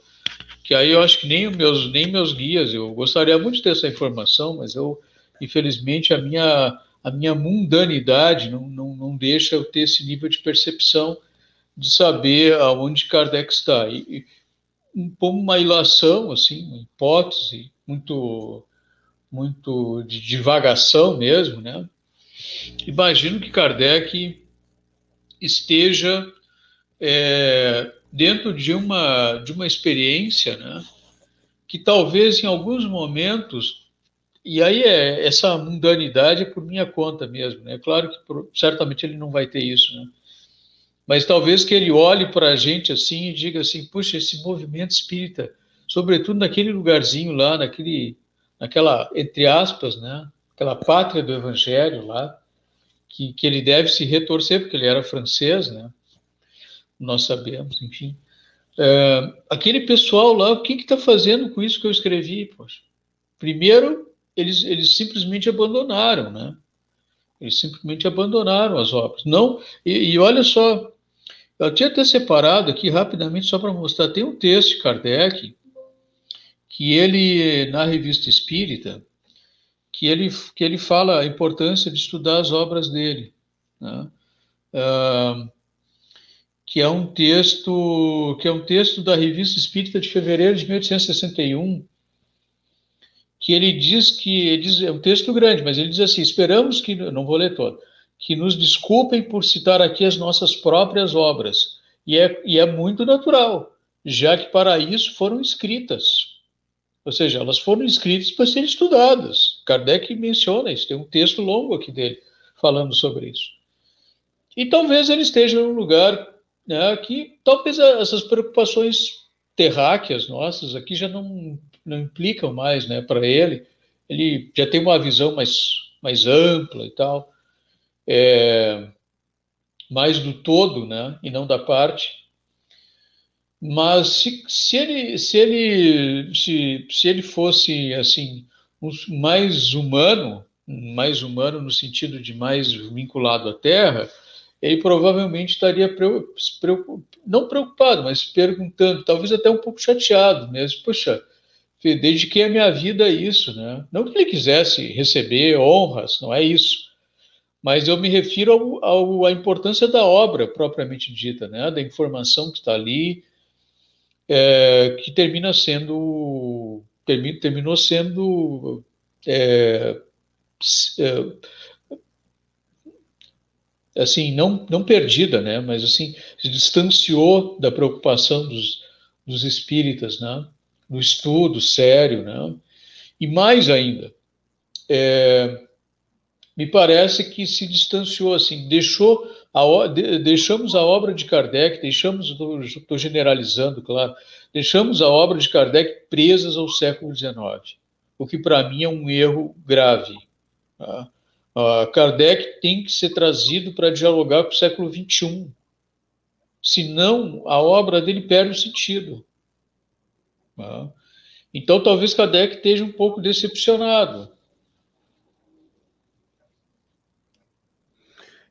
que aí eu acho que nem meus, nem meus guias, eu gostaria muito de ter essa informação, mas eu, infelizmente, a minha, a minha mundanidade não, não, não deixa eu ter esse nível de percepção de saber aonde Kardec está. E, como uma ilação, assim, uma hipótese muito, muito de divagação mesmo, né? Imagino que Kardec esteja é, dentro de uma, de uma experiência, né? Que talvez em alguns momentos, e aí é, essa mundanidade é por minha conta mesmo, né? Claro que certamente ele não vai ter isso, né? mas talvez que ele olhe para a gente assim e diga assim, puxa, esse movimento espírita, sobretudo naquele lugarzinho lá, naquele, naquela, entre aspas, né, aquela pátria do evangelho lá, que, que ele deve se retorcer, porque ele era francês, né, nós sabemos, enfim. É, aquele pessoal lá, o que está fazendo com isso que eu escrevi? Poxa? Primeiro, eles, eles simplesmente abandonaram, né? Eles simplesmente abandonaram as obras. Não, e, e olha só, eu tinha até separado aqui rapidamente só para mostrar. Tem um texto de Kardec que ele, na revista Espírita, que ele, que ele fala a importância de estudar as obras dele. Né? Uh, que é um texto que é um texto da revista Espírita de fevereiro de 1861, que ele diz que ele diz, é um texto grande, mas ele diz assim: esperamos que não vou ler todo que nos desculpem por citar aqui as nossas próprias obras. E é, e é muito natural, já que para isso foram escritas. Ou seja, elas foram escritas para serem estudadas. Kardec menciona isso, tem um texto longo aqui dele falando sobre isso. E talvez ele esteja num lugar né, que talvez essas preocupações terráqueas nossas aqui já não, não implicam mais né, para ele. Ele já tem uma visão mais, mais ampla e tal é, mais do todo, né, e não da parte. Mas se, se ele se ele se, se ele fosse assim mais humano, mais humano no sentido de mais vinculado à Terra, ele provavelmente estaria preocupado, não preocupado, mas perguntando, talvez até um pouco chateado mesmo. Poxa, dediquei a minha vida a isso, né? Não que ele quisesse receber honras, não é isso mas eu me refiro ao, ao, à importância da obra propriamente dita, né? da informação que está ali, é, que termina sendo, termi, terminou sendo é, é, assim, não, não perdida, né? mas assim, se distanciou da preocupação dos, dos espíritas, né? do estudo sério, né? e mais ainda, é, me parece que se distanciou, assim, deixou a, deixamos a obra de Kardec, deixamos, estou generalizando, claro, deixamos a obra de Kardec presas ao século XIX, o que para mim é um erro grave. Tá? Uh, Kardec tem que ser trazido para dialogar com o século XXI, senão a obra dele perde o sentido. Tá? Então, talvez Kardec esteja um pouco decepcionado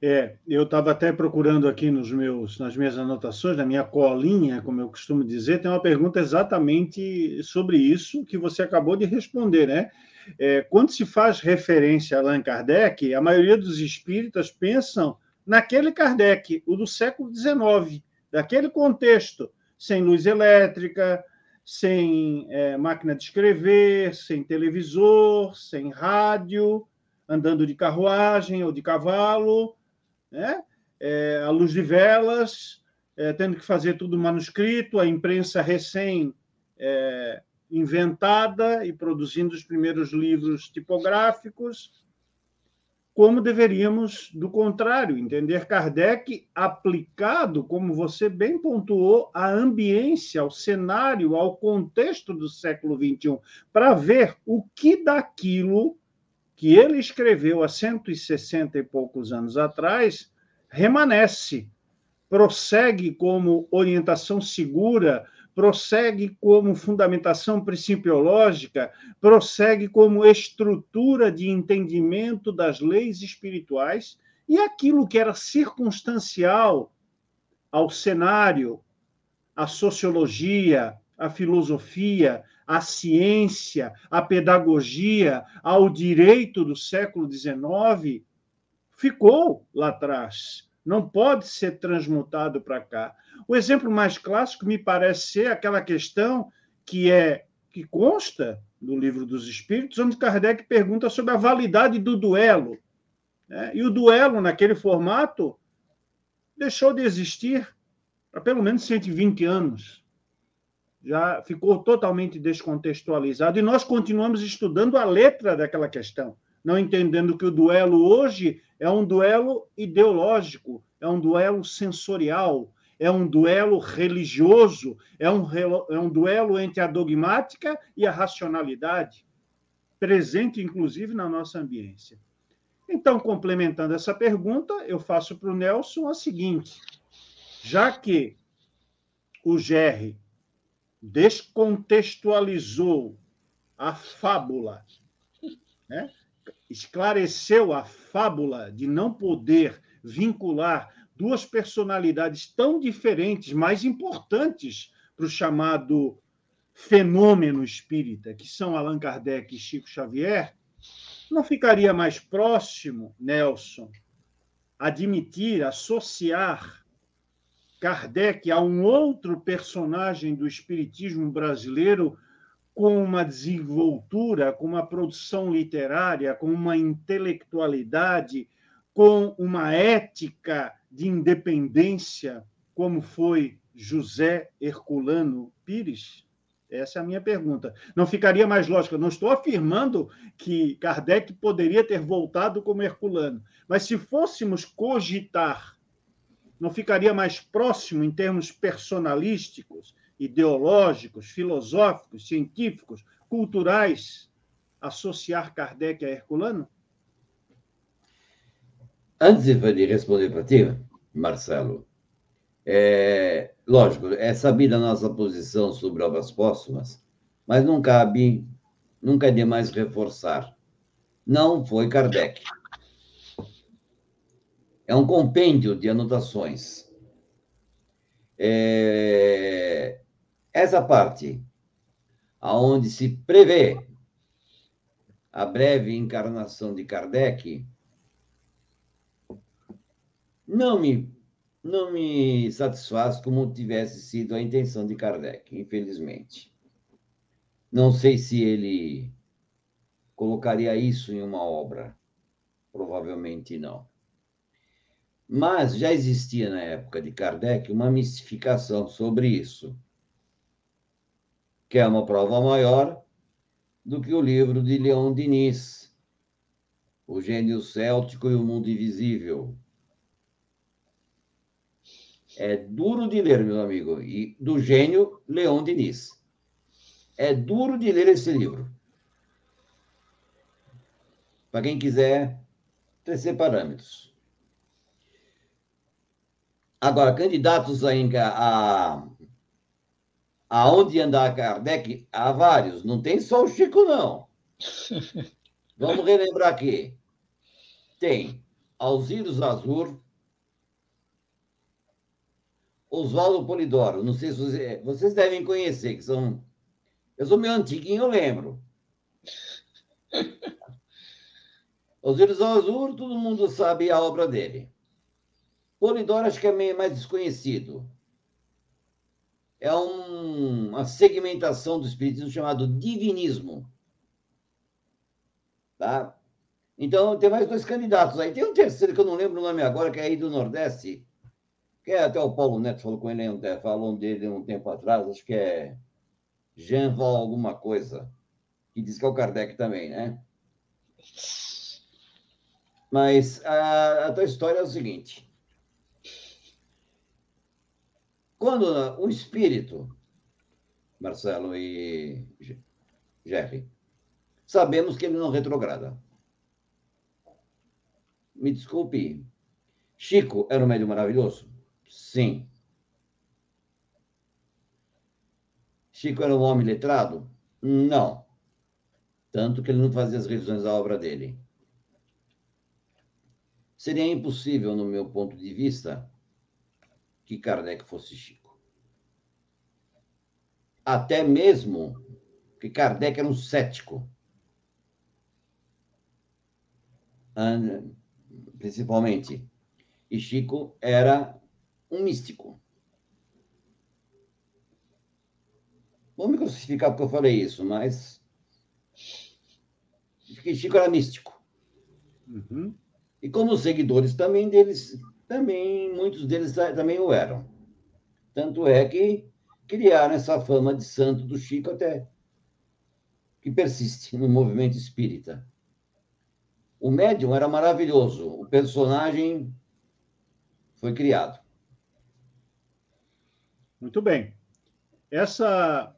É, eu estava até procurando aqui nos meus, nas minhas anotações, na minha colinha, como eu costumo dizer, tem uma pergunta exatamente sobre isso que você acabou de responder, né? É, quando se faz referência a Allan Kardec, a maioria dos espíritas pensam naquele Kardec, o do século XIX, daquele contexto, sem luz elétrica, sem é, máquina de escrever, sem televisor, sem rádio, andando de carruagem ou de cavalo, né? É, à luz de velas, é, tendo que fazer tudo manuscrito, a imprensa recém é, inventada e produzindo os primeiros livros tipográficos, como deveríamos, do contrário, entender Kardec aplicado, como você bem pontuou, à ambiência, ao cenário, ao contexto do século XXI, para ver o que daquilo que ele escreveu há 160 e poucos anos atrás remanesce, prossegue como orientação segura prossegue como fundamentação principiológica, prossegue como estrutura de entendimento das leis espirituais, e aquilo que era circunstancial ao cenário, à sociologia, à filosofia, à ciência, à pedagogia, ao direito do século XIX, ficou lá atrás. Não pode ser transmutado para cá. O exemplo mais clássico me parece ser aquela questão que é que consta no livro dos Espíritos, onde Kardec pergunta sobre a validade do duelo. Né? E o duelo, naquele formato, deixou de existir há pelo menos 120 anos. Já ficou totalmente descontextualizado. E nós continuamos estudando a letra daquela questão, não entendendo que o duelo hoje é um duelo ideológico, é um duelo sensorial, é um duelo religioso, é um, é um duelo entre a dogmática e a racionalidade, presente inclusive na nossa ambiência. Então, complementando essa pergunta, eu faço para o Nelson a seguinte: já que o Gerry descontextualizou a fábula, né? Esclareceu a fábula de não poder vincular duas personalidades tão diferentes, mais importantes para o chamado fenômeno espírita, que são Allan Kardec e Chico Xavier, não ficaria mais próximo, Nelson, admitir, associar Kardec a um outro personagem do espiritismo brasileiro com uma desenvoltura, com uma produção literária, com uma intelectualidade, com uma ética de independência, como foi José Herculano Pires? Essa é a minha pergunta. Não ficaria mais lógico? não estou afirmando que Kardec poderia ter voltado como Herculano, mas se fôssemos cogitar, não ficaria mais próximo em termos personalísticos, ideológicos, filosóficos, científicos, culturais, associar Kardec a Herculano? Antes de responder para ti, Marcelo, é, lógico, é sabida a nossa posição sobre obras póstumas, mas não cabe, nunca é demais reforçar. Não foi Kardec. É um compêndio de anotações. É, essa parte, aonde se prevê a breve encarnação de Kardec, não me, não me satisfaz como tivesse sido a intenção de Kardec, infelizmente. Não sei se ele colocaria isso em uma obra. Provavelmente não. Mas já existia na época de Kardec uma mistificação sobre isso, que é uma prova maior do que o livro de Leon Diniz, O Gênio Céltico e o Mundo Invisível, é duro de ler, meu amigo. E do gênio Leon Diniz. É duro de ler esse livro. Para quem quiser tecer parâmetros. Agora, candidatos ainda a, a onde andar Kardec, há vários. Não tem só o Chico, não. <laughs> Vamos relembrar aqui. Tem Alzirus Azur, Oswaldo Polidoro. Não sei se você, vocês devem conhecer, que são. Eu sou meio antiguinho, eu lembro. <laughs> Osíris Azul, todo mundo sabe a obra dele. Polidoro acho que é meio mais desconhecido. É um, uma segmentação do espiritismo chamado divinismo. Tá? Então, tem mais dois candidatos aí. Tem um terceiro que eu não lembro o nome agora, que é aí do Nordeste, que é até o Paulo Neto falou com ele, falou dele um tempo atrás, acho que é Jean Val alguma coisa, que diz que é o Kardec também, né? Mas a, a tua história é o seguinte. Quando o espírito, Marcelo e Jerry, sabemos que ele não retrograda. Me desculpe, Chico era um médium maravilhoso? Sim. Chico era um homem letrado? Não. Tanto que ele não fazia as revisões da obra dele. Seria impossível, no meu ponto de vista, que Kardec fosse Chico. Até mesmo que Kardec era um cético. Principalmente. E Chico era um místico. Vou me crucificar porque eu falei isso, mas. Chico era místico. Uhum. E como os seguidores também deles, também, muitos deles também o eram. Tanto é que criaram essa fama de santo do Chico até que persiste no movimento espírita. O médium era maravilhoso, o personagem foi criado. Muito bem. Essa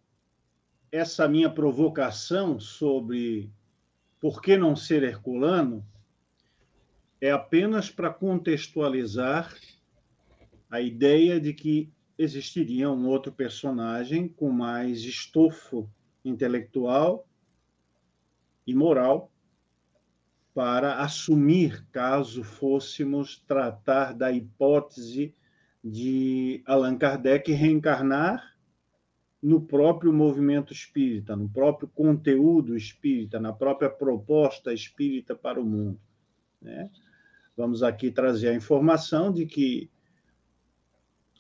essa minha provocação sobre por que não ser herculano é apenas para contextualizar a ideia de que existiria um outro personagem com mais estofo intelectual e moral para assumir caso fôssemos tratar da hipótese de Allan Kardec reencarnar no próprio movimento espírita, no próprio conteúdo espírita, na própria proposta espírita para o mundo. Né? Vamos aqui trazer a informação de que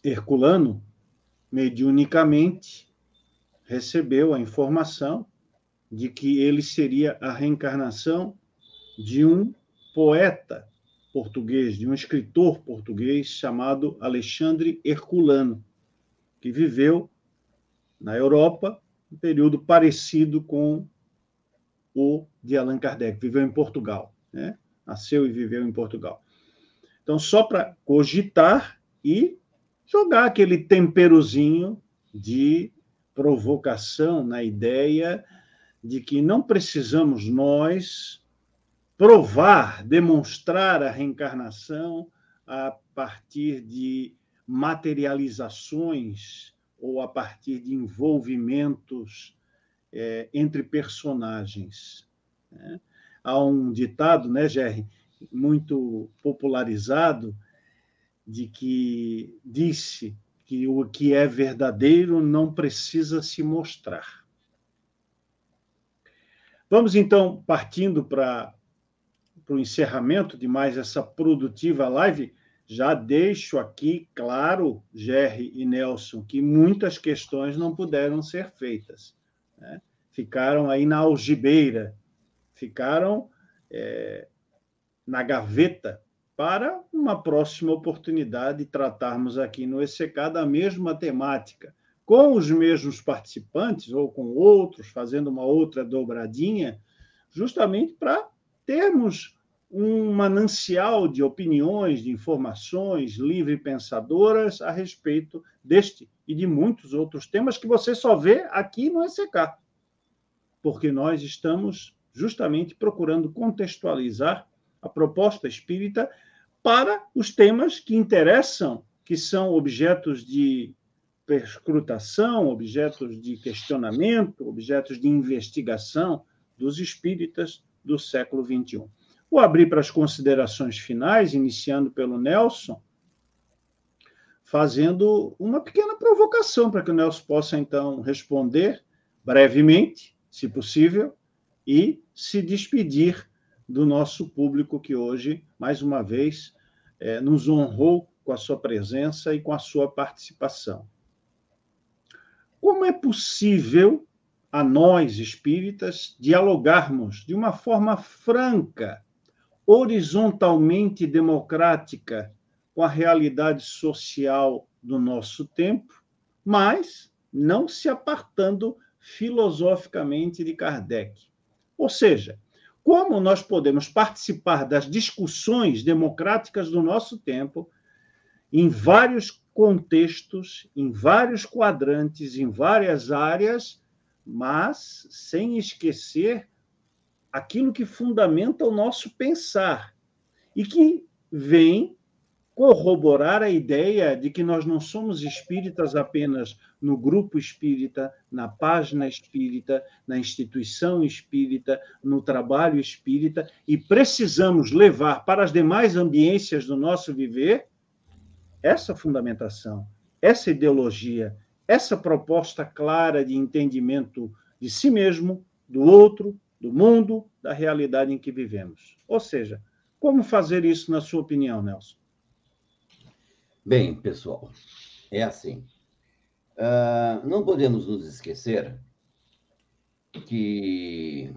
Herculano, mediunicamente, recebeu a informação de que ele seria a reencarnação de um poeta português, de um escritor português chamado Alexandre Herculano, que viveu na Europa, um período parecido com o de Allan Kardec, viveu em Portugal, né? Nasceu e viveu em Portugal. Então, só para cogitar e jogar aquele temperozinho de provocação na ideia de que não precisamos nós provar, demonstrar a reencarnação a partir de materializações ou a partir de envolvimentos é, entre personagens. Né? Há um ditado, né, Jerry, muito popularizado, de que disse que o que é verdadeiro não precisa se mostrar. Vamos então partindo para o encerramento de mais essa produtiva live já deixo aqui claro, Jerry e Nelson, que muitas questões não puderam ser feitas. Né? Ficaram aí na algibeira, ficaram é, na gaveta para uma próxima oportunidade tratarmos aqui no ECK da mesma temática, com os mesmos participantes ou com outros, fazendo uma outra dobradinha, justamente para termos um manancial de opiniões, de informações livre pensadoras a respeito deste e de muitos outros temas que você só vê aqui no ECK. Porque nós estamos justamente procurando contextualizar a proposta espírita para os temas que interessam, que são objetos de perscrutação, objetos de questionamento, objetos de investigação dos espíritas do século XXI. Vou abrir para as considerações finais, iniciando pelo Nelson, fazendo uma pequena provocação para que o Nelson possa, então, responder brevemente, se possível, e se despedir do nosso público que hoje, mais uma vez, é, nos honrou com a sua presença e com a sua participação. Como é possível a nós espíritas dialogarmos de uma forma franca horizontalmente democrática com a realidade social do nosso tempo, mas não se apartando filosoficamente de Kardec. Ou seja, como nós podemos participar das discussões democráticas do nosso tempo em vários contextos, em vários quadrantes, em várias áreas, mas sem esquecer aquilo que fundamenta o nosso pensar e que vem corroborar a ideia de que nós não somos espíritas apenas no grupo espírita, na página espírita, na instituição espírita, no trabalho espírita, e precisamos levar para as demais ambiências do nosso viver essa fundamentação, essa ideologia, essa proposta clara de entendimento de si mesmo, do outro, do mundo, da realidade em que vivemos. Ou seja, como fazer isso, na sua opinião, Nelson? Bem, pessoal, é assim. Uh, não podemos nos esquecer que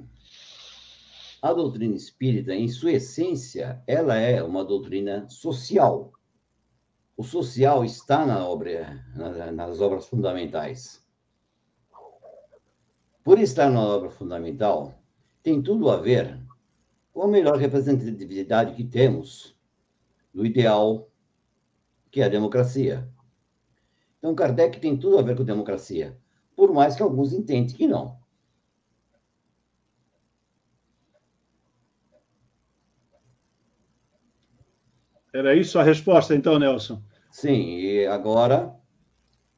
a doutrina espírita, em sua essência, ela é uma doutrina social. O social está na obra, nas obras fundamentais. Por estar na obra fundamental, tem tudo a ver com a melhor representatividade que temos do ideal que é a democracia. Então, Kardec tem tudo a ver com democracia, por mais que alguns entendem que não. Era isso a resposta, então, Nelson? Sim, e agora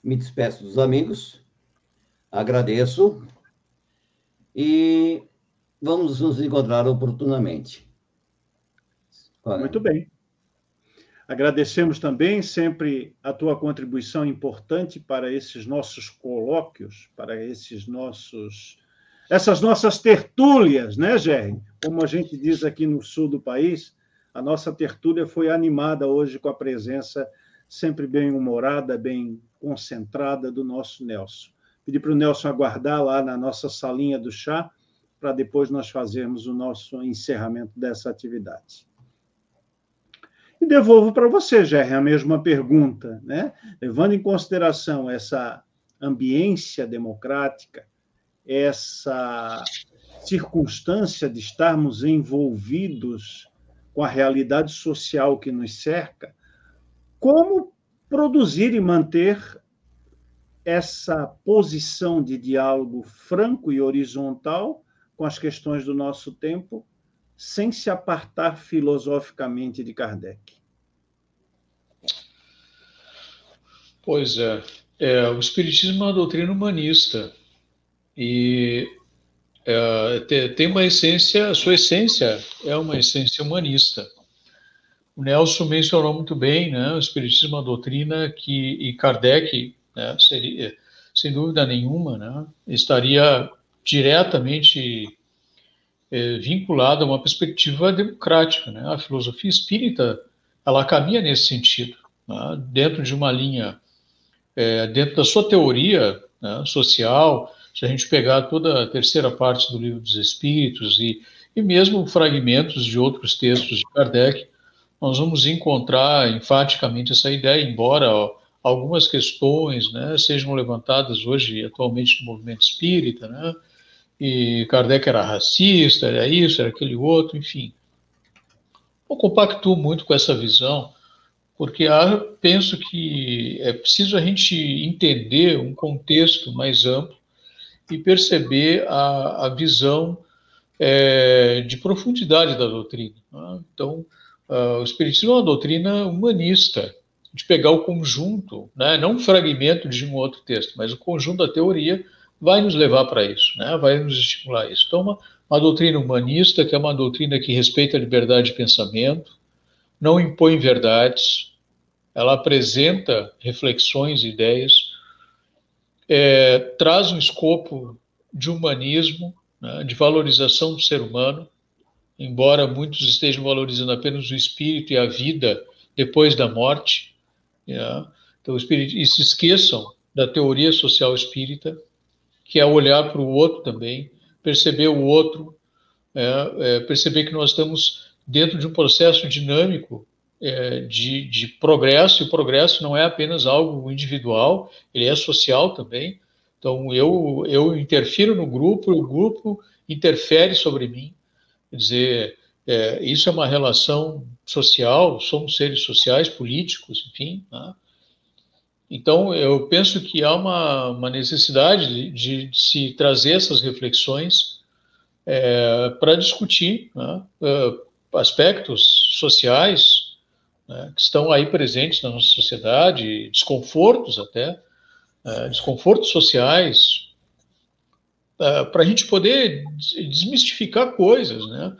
me despeço dos amigos, agradeço e vamos nos encontrar oportunamente. Muito bem. Agradecemos também sempre a tua contribuição importante para esses nossos colóquios, para esses nossos essas nossas tertúlias, né, Gerry? Como a gente diz aqui no sul do país, a nossa tertúlia foi animada hoje com a presença sempre bem humorada, bem concentrada do nosso Nelson. Pedi para o Nelson aguardar lá na nossa salinha do chá, para depois nós fazermos o nosso encerramento dessa atividade. E devolvo para você, Gerry, a mesma pergunta, né? levando em consideração essa ambiência democrática, essa circunstância de estarmos envolvidos com a realidade social que nos cerca, como produzir e manter essa posição de diálogo franco e horizontal com as questões do nosso tempo, sem se apartar filosoficamente de Kardec. Pois é, é o Espiritismo é uma doutrina humanista e é, tem uma essência, a sua essência é uma essência humanista. O Nelson mencionou muito bem, né, o Espiritismo é uma doutrina que, e Kardec, né, seria, sem dúvida nenhuma, né, estaria diretamente é, vinculado a uma perspectiva democrática. Né? A filosofia espírita ela caminha nesse sentido, né? dentro de uma linha, é, dentro da sua teoria né, social. Se a gente pegar toda a terceira parte do livro dos Espíritos e, e mesmo fragmentos de outros textos de Kardec, nós vamos encontrar enfaticamente essa ideia, embora algumas questões né, sejam levantadas hoje atualmente no movimento espírita, né, e Kardec era racista, era isso, era aquele outro, enfim. Eu compactuo muito com essa visão, porque há, penso que é preciso a gente entender um contexto mais amplo e perceber a, a visão é, de profundidade da doutrina. Né? Então, uh, o Espiritismo é uma doutrina humanista, de pegar o conjunto, né? não um fragmento de um outro texto, mas o conjunto da teoria vai nos levar para isso, né? vai nos estimular isso. Então, uma, uma doutrina humanista, que é uma doutrina que respeita a liberdade de pensamento, não impõe verdades, ela apresenta reflexões, ideias, é, traz um escopo de humanismo, né, de valorização do ser humano, embora muitos estejam valorizando apenas o espírito e a vida depois da morte, né, então, e se esqueçam da teoria social espírita, que é olhar para o outro também, perceber o outro, é, é, perceber que nós estamos dentro de um processo dinâmico é, de, de, progresso, e o progresso não é apenas algo individual, ele é social também. Então, eu, eu interfiro no grupo, o grupo interfere sobre mim. Quer dizer, é, isso é uma relação social, somos seres sociais, políticos, enfim. Né? Então, eu penso que há uma, uma necessidade de, de, se trazer essas reflexões é, para discutir né, é, aspectos sociais né, que estão aí presentes na nossa sociedade, desconfortos até, é, desconfortos sociais, é, para a gente poder desmistificar coisas, né?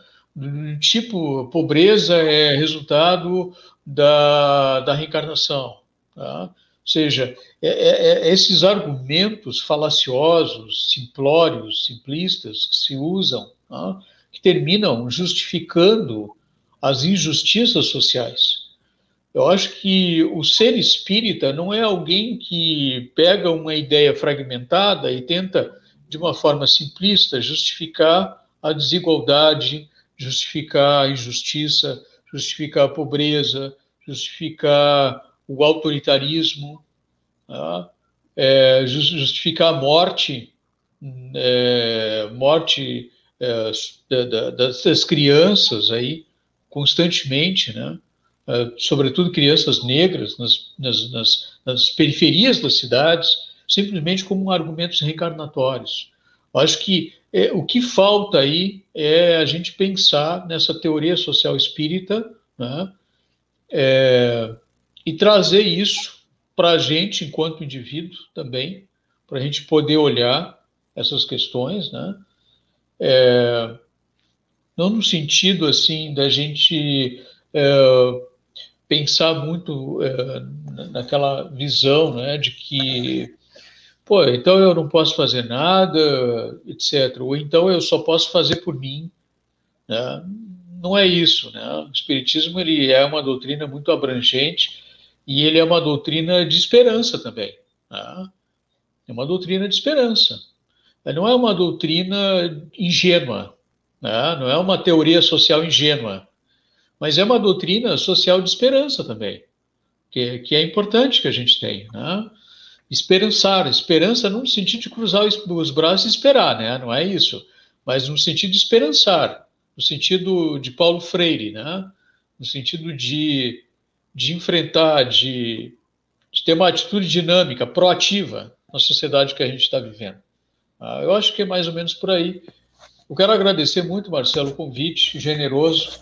Tipo, pobreza é resultado da, da reencarnação, tá? Ou seja, é, é, é, esses argumentos falaciosos, simplórios, simplistas que se usam, tá? que terminam justificando as injustiças sociais. Eu acho que o ser espírita não é alguém que pega uma ideia fragmentada e tenta, de uma forma simplista, justificar a desigualdade, justificar a injustiça, justificar a pobreza, justificar o autoritarismo, tá? é, justificar a morte, é, morte é, das crianças aí constantemente, né? É, sobretudo crianças negras nas, nas, nas, nas, periferias das cidades, simplesmente como argumentos reencarnatórios. Acho que é, o que falta aí é a gente pensar nessa teoria social espírita, né? É, e trazer isso para a gente, enquanto indivíduo, também, para a gente poder olhar essas questões, né? É, não no sentido assim da gente é, pensar muito é, naquela visão, né, de que, pô, então eu não posso fazer nada, etc. Ou então eu só posso fazer por mim, né? Não é isso, né? O espiritismo ele é uma doutrina muito abrangente e ele é uma doutrina de esperança também. Né? É uma doutrina de esperança. Não é uma doutrina ingênua, né? não é uma teoria social ingênua, mas é uma doutrina social de esperança também, que, que é importante que a gente tenha. Né? Esperançar, esperança não no sentido de cruzar os, os braços e esperar, né? não é isso, mas no sentido de esperançar, no sentido de Paulo Freire, né? no sentido de de enfrentar, de, de ter uma atitude dinâmica, proativa na sociedade que a gente está vivendo. Ah, eu acho que é mais ou menos por aí. Eu quero agradecer muito, Marcelo, o convite generoso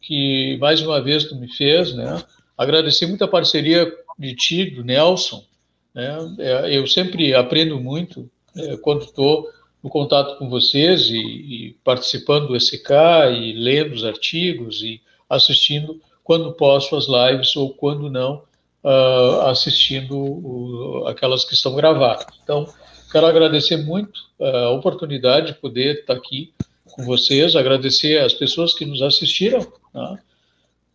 que mais uma vez tu me fez, né? Agradecer muito a parceria de ti, do Nelson. Né? É, eu sempre aprendo muito é, quando estou no contato com vocês e, e, participando do ECK e lendo os artigos e assistindo quando posso as lives ou quando não, uh, assistindo o, aquelas que estão gravadas. Então, quero agradecer muito ah, a oportunidade de poder estar aqui com vocês, agradecer às pessoas que nos assistiram, tá?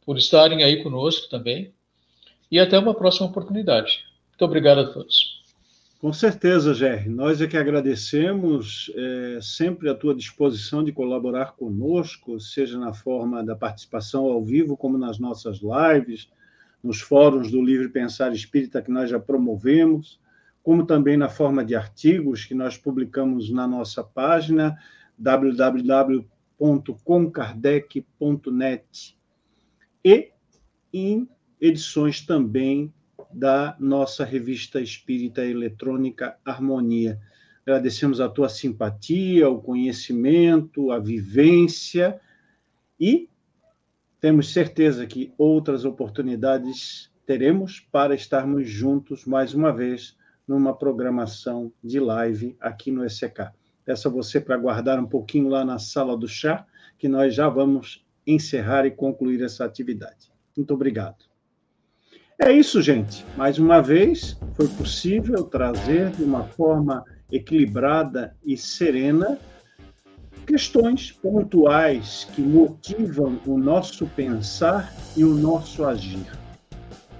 por estarem aí conosco também, e até uma próxima oportunidade. Muito obrigado a todos. Com certeza, Jerry. Nós é que agradecemos é, sempre a tua disposição de colaborar conosco, seja na forma da participação ao vivo, como nas nossas lives, nos fóruns do Livre Pensar Espírita que nós já promovemos, como também na forma de artigos que nós publicamos na nossa página www.comkardec.net e em edições também da nossa revista espírita eletrônica Harmonia. Agradecemos a tua simpatia, o conhecimento, a vivência e temos certeza que outras oportunidades teremos para estarmos juntos mais uma vez numa programação de live aqui no ECK. Peço a você para guardar um pouquinho lá na sala do chá, que nós já vamos encerrar e concluir essa atividade. Muito obrigado. É isso, gente. Mais uma vez, foi possível trazer de uma forma equilibrada e serena questões pontuais que motivam o nosso pensar e o nosso agir.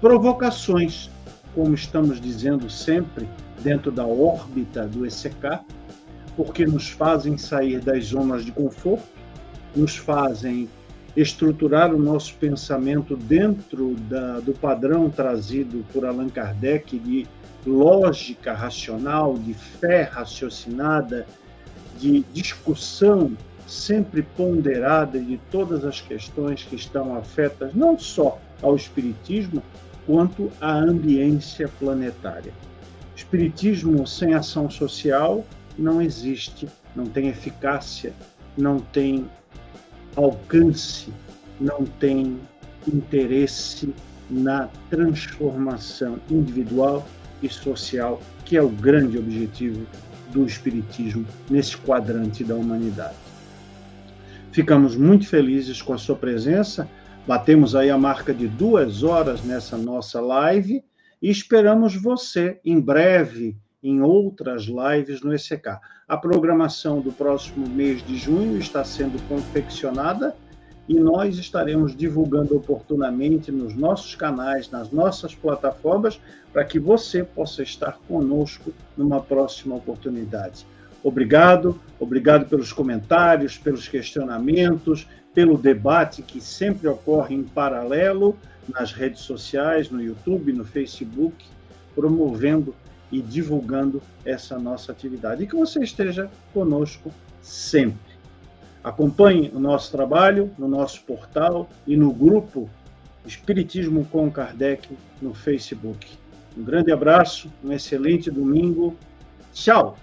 Provocações, como estamos dizendo sempre, dentro da órbita do ECK, porque nos fazem sair das zonas de conforto, nos fazem estruturar o nosso pensamento dentro da, do padrão trazido por Allan Kardec de lógica racional, de fé raciocinada, de discussão sempre ponderada de todas as questões que estão afetas não só ao Espiritismo, quanto à ambiência planetária. Espiritismo sem ação social não existe, não tem eficácia, não tem alcance, não tem interesse na transformação individual e social, que é o grande objetivo do Espiritismo nesse quadrante da humanidade. Ficamos muito felizes com a sua presença, batemos aí a marca de duas horas nessa nossa live e esperamos você em breve em outras lives no ECK. A programação do próximo mês de junho está sendo confeccionada e nós estaremos divulgando oportunamente nos nossos canais, nas nossas plataformas, para que você possa estar conosco numa próxima oportunidade. Obrigado, obrigado pelos comentários, pelos questionamentos, pelo debate que sempre ocorre em paralelo nas redes sociais, no YouTube, no Facebook, promovendo e divulgando essa nossa atividade. E que você esteja conosco sempre. Acompanhe o nosso trabalho no nosso portal e no grupo Espiritismo com Kardec no Facebook. Um grande abraço, um excelente domingo. Tchau!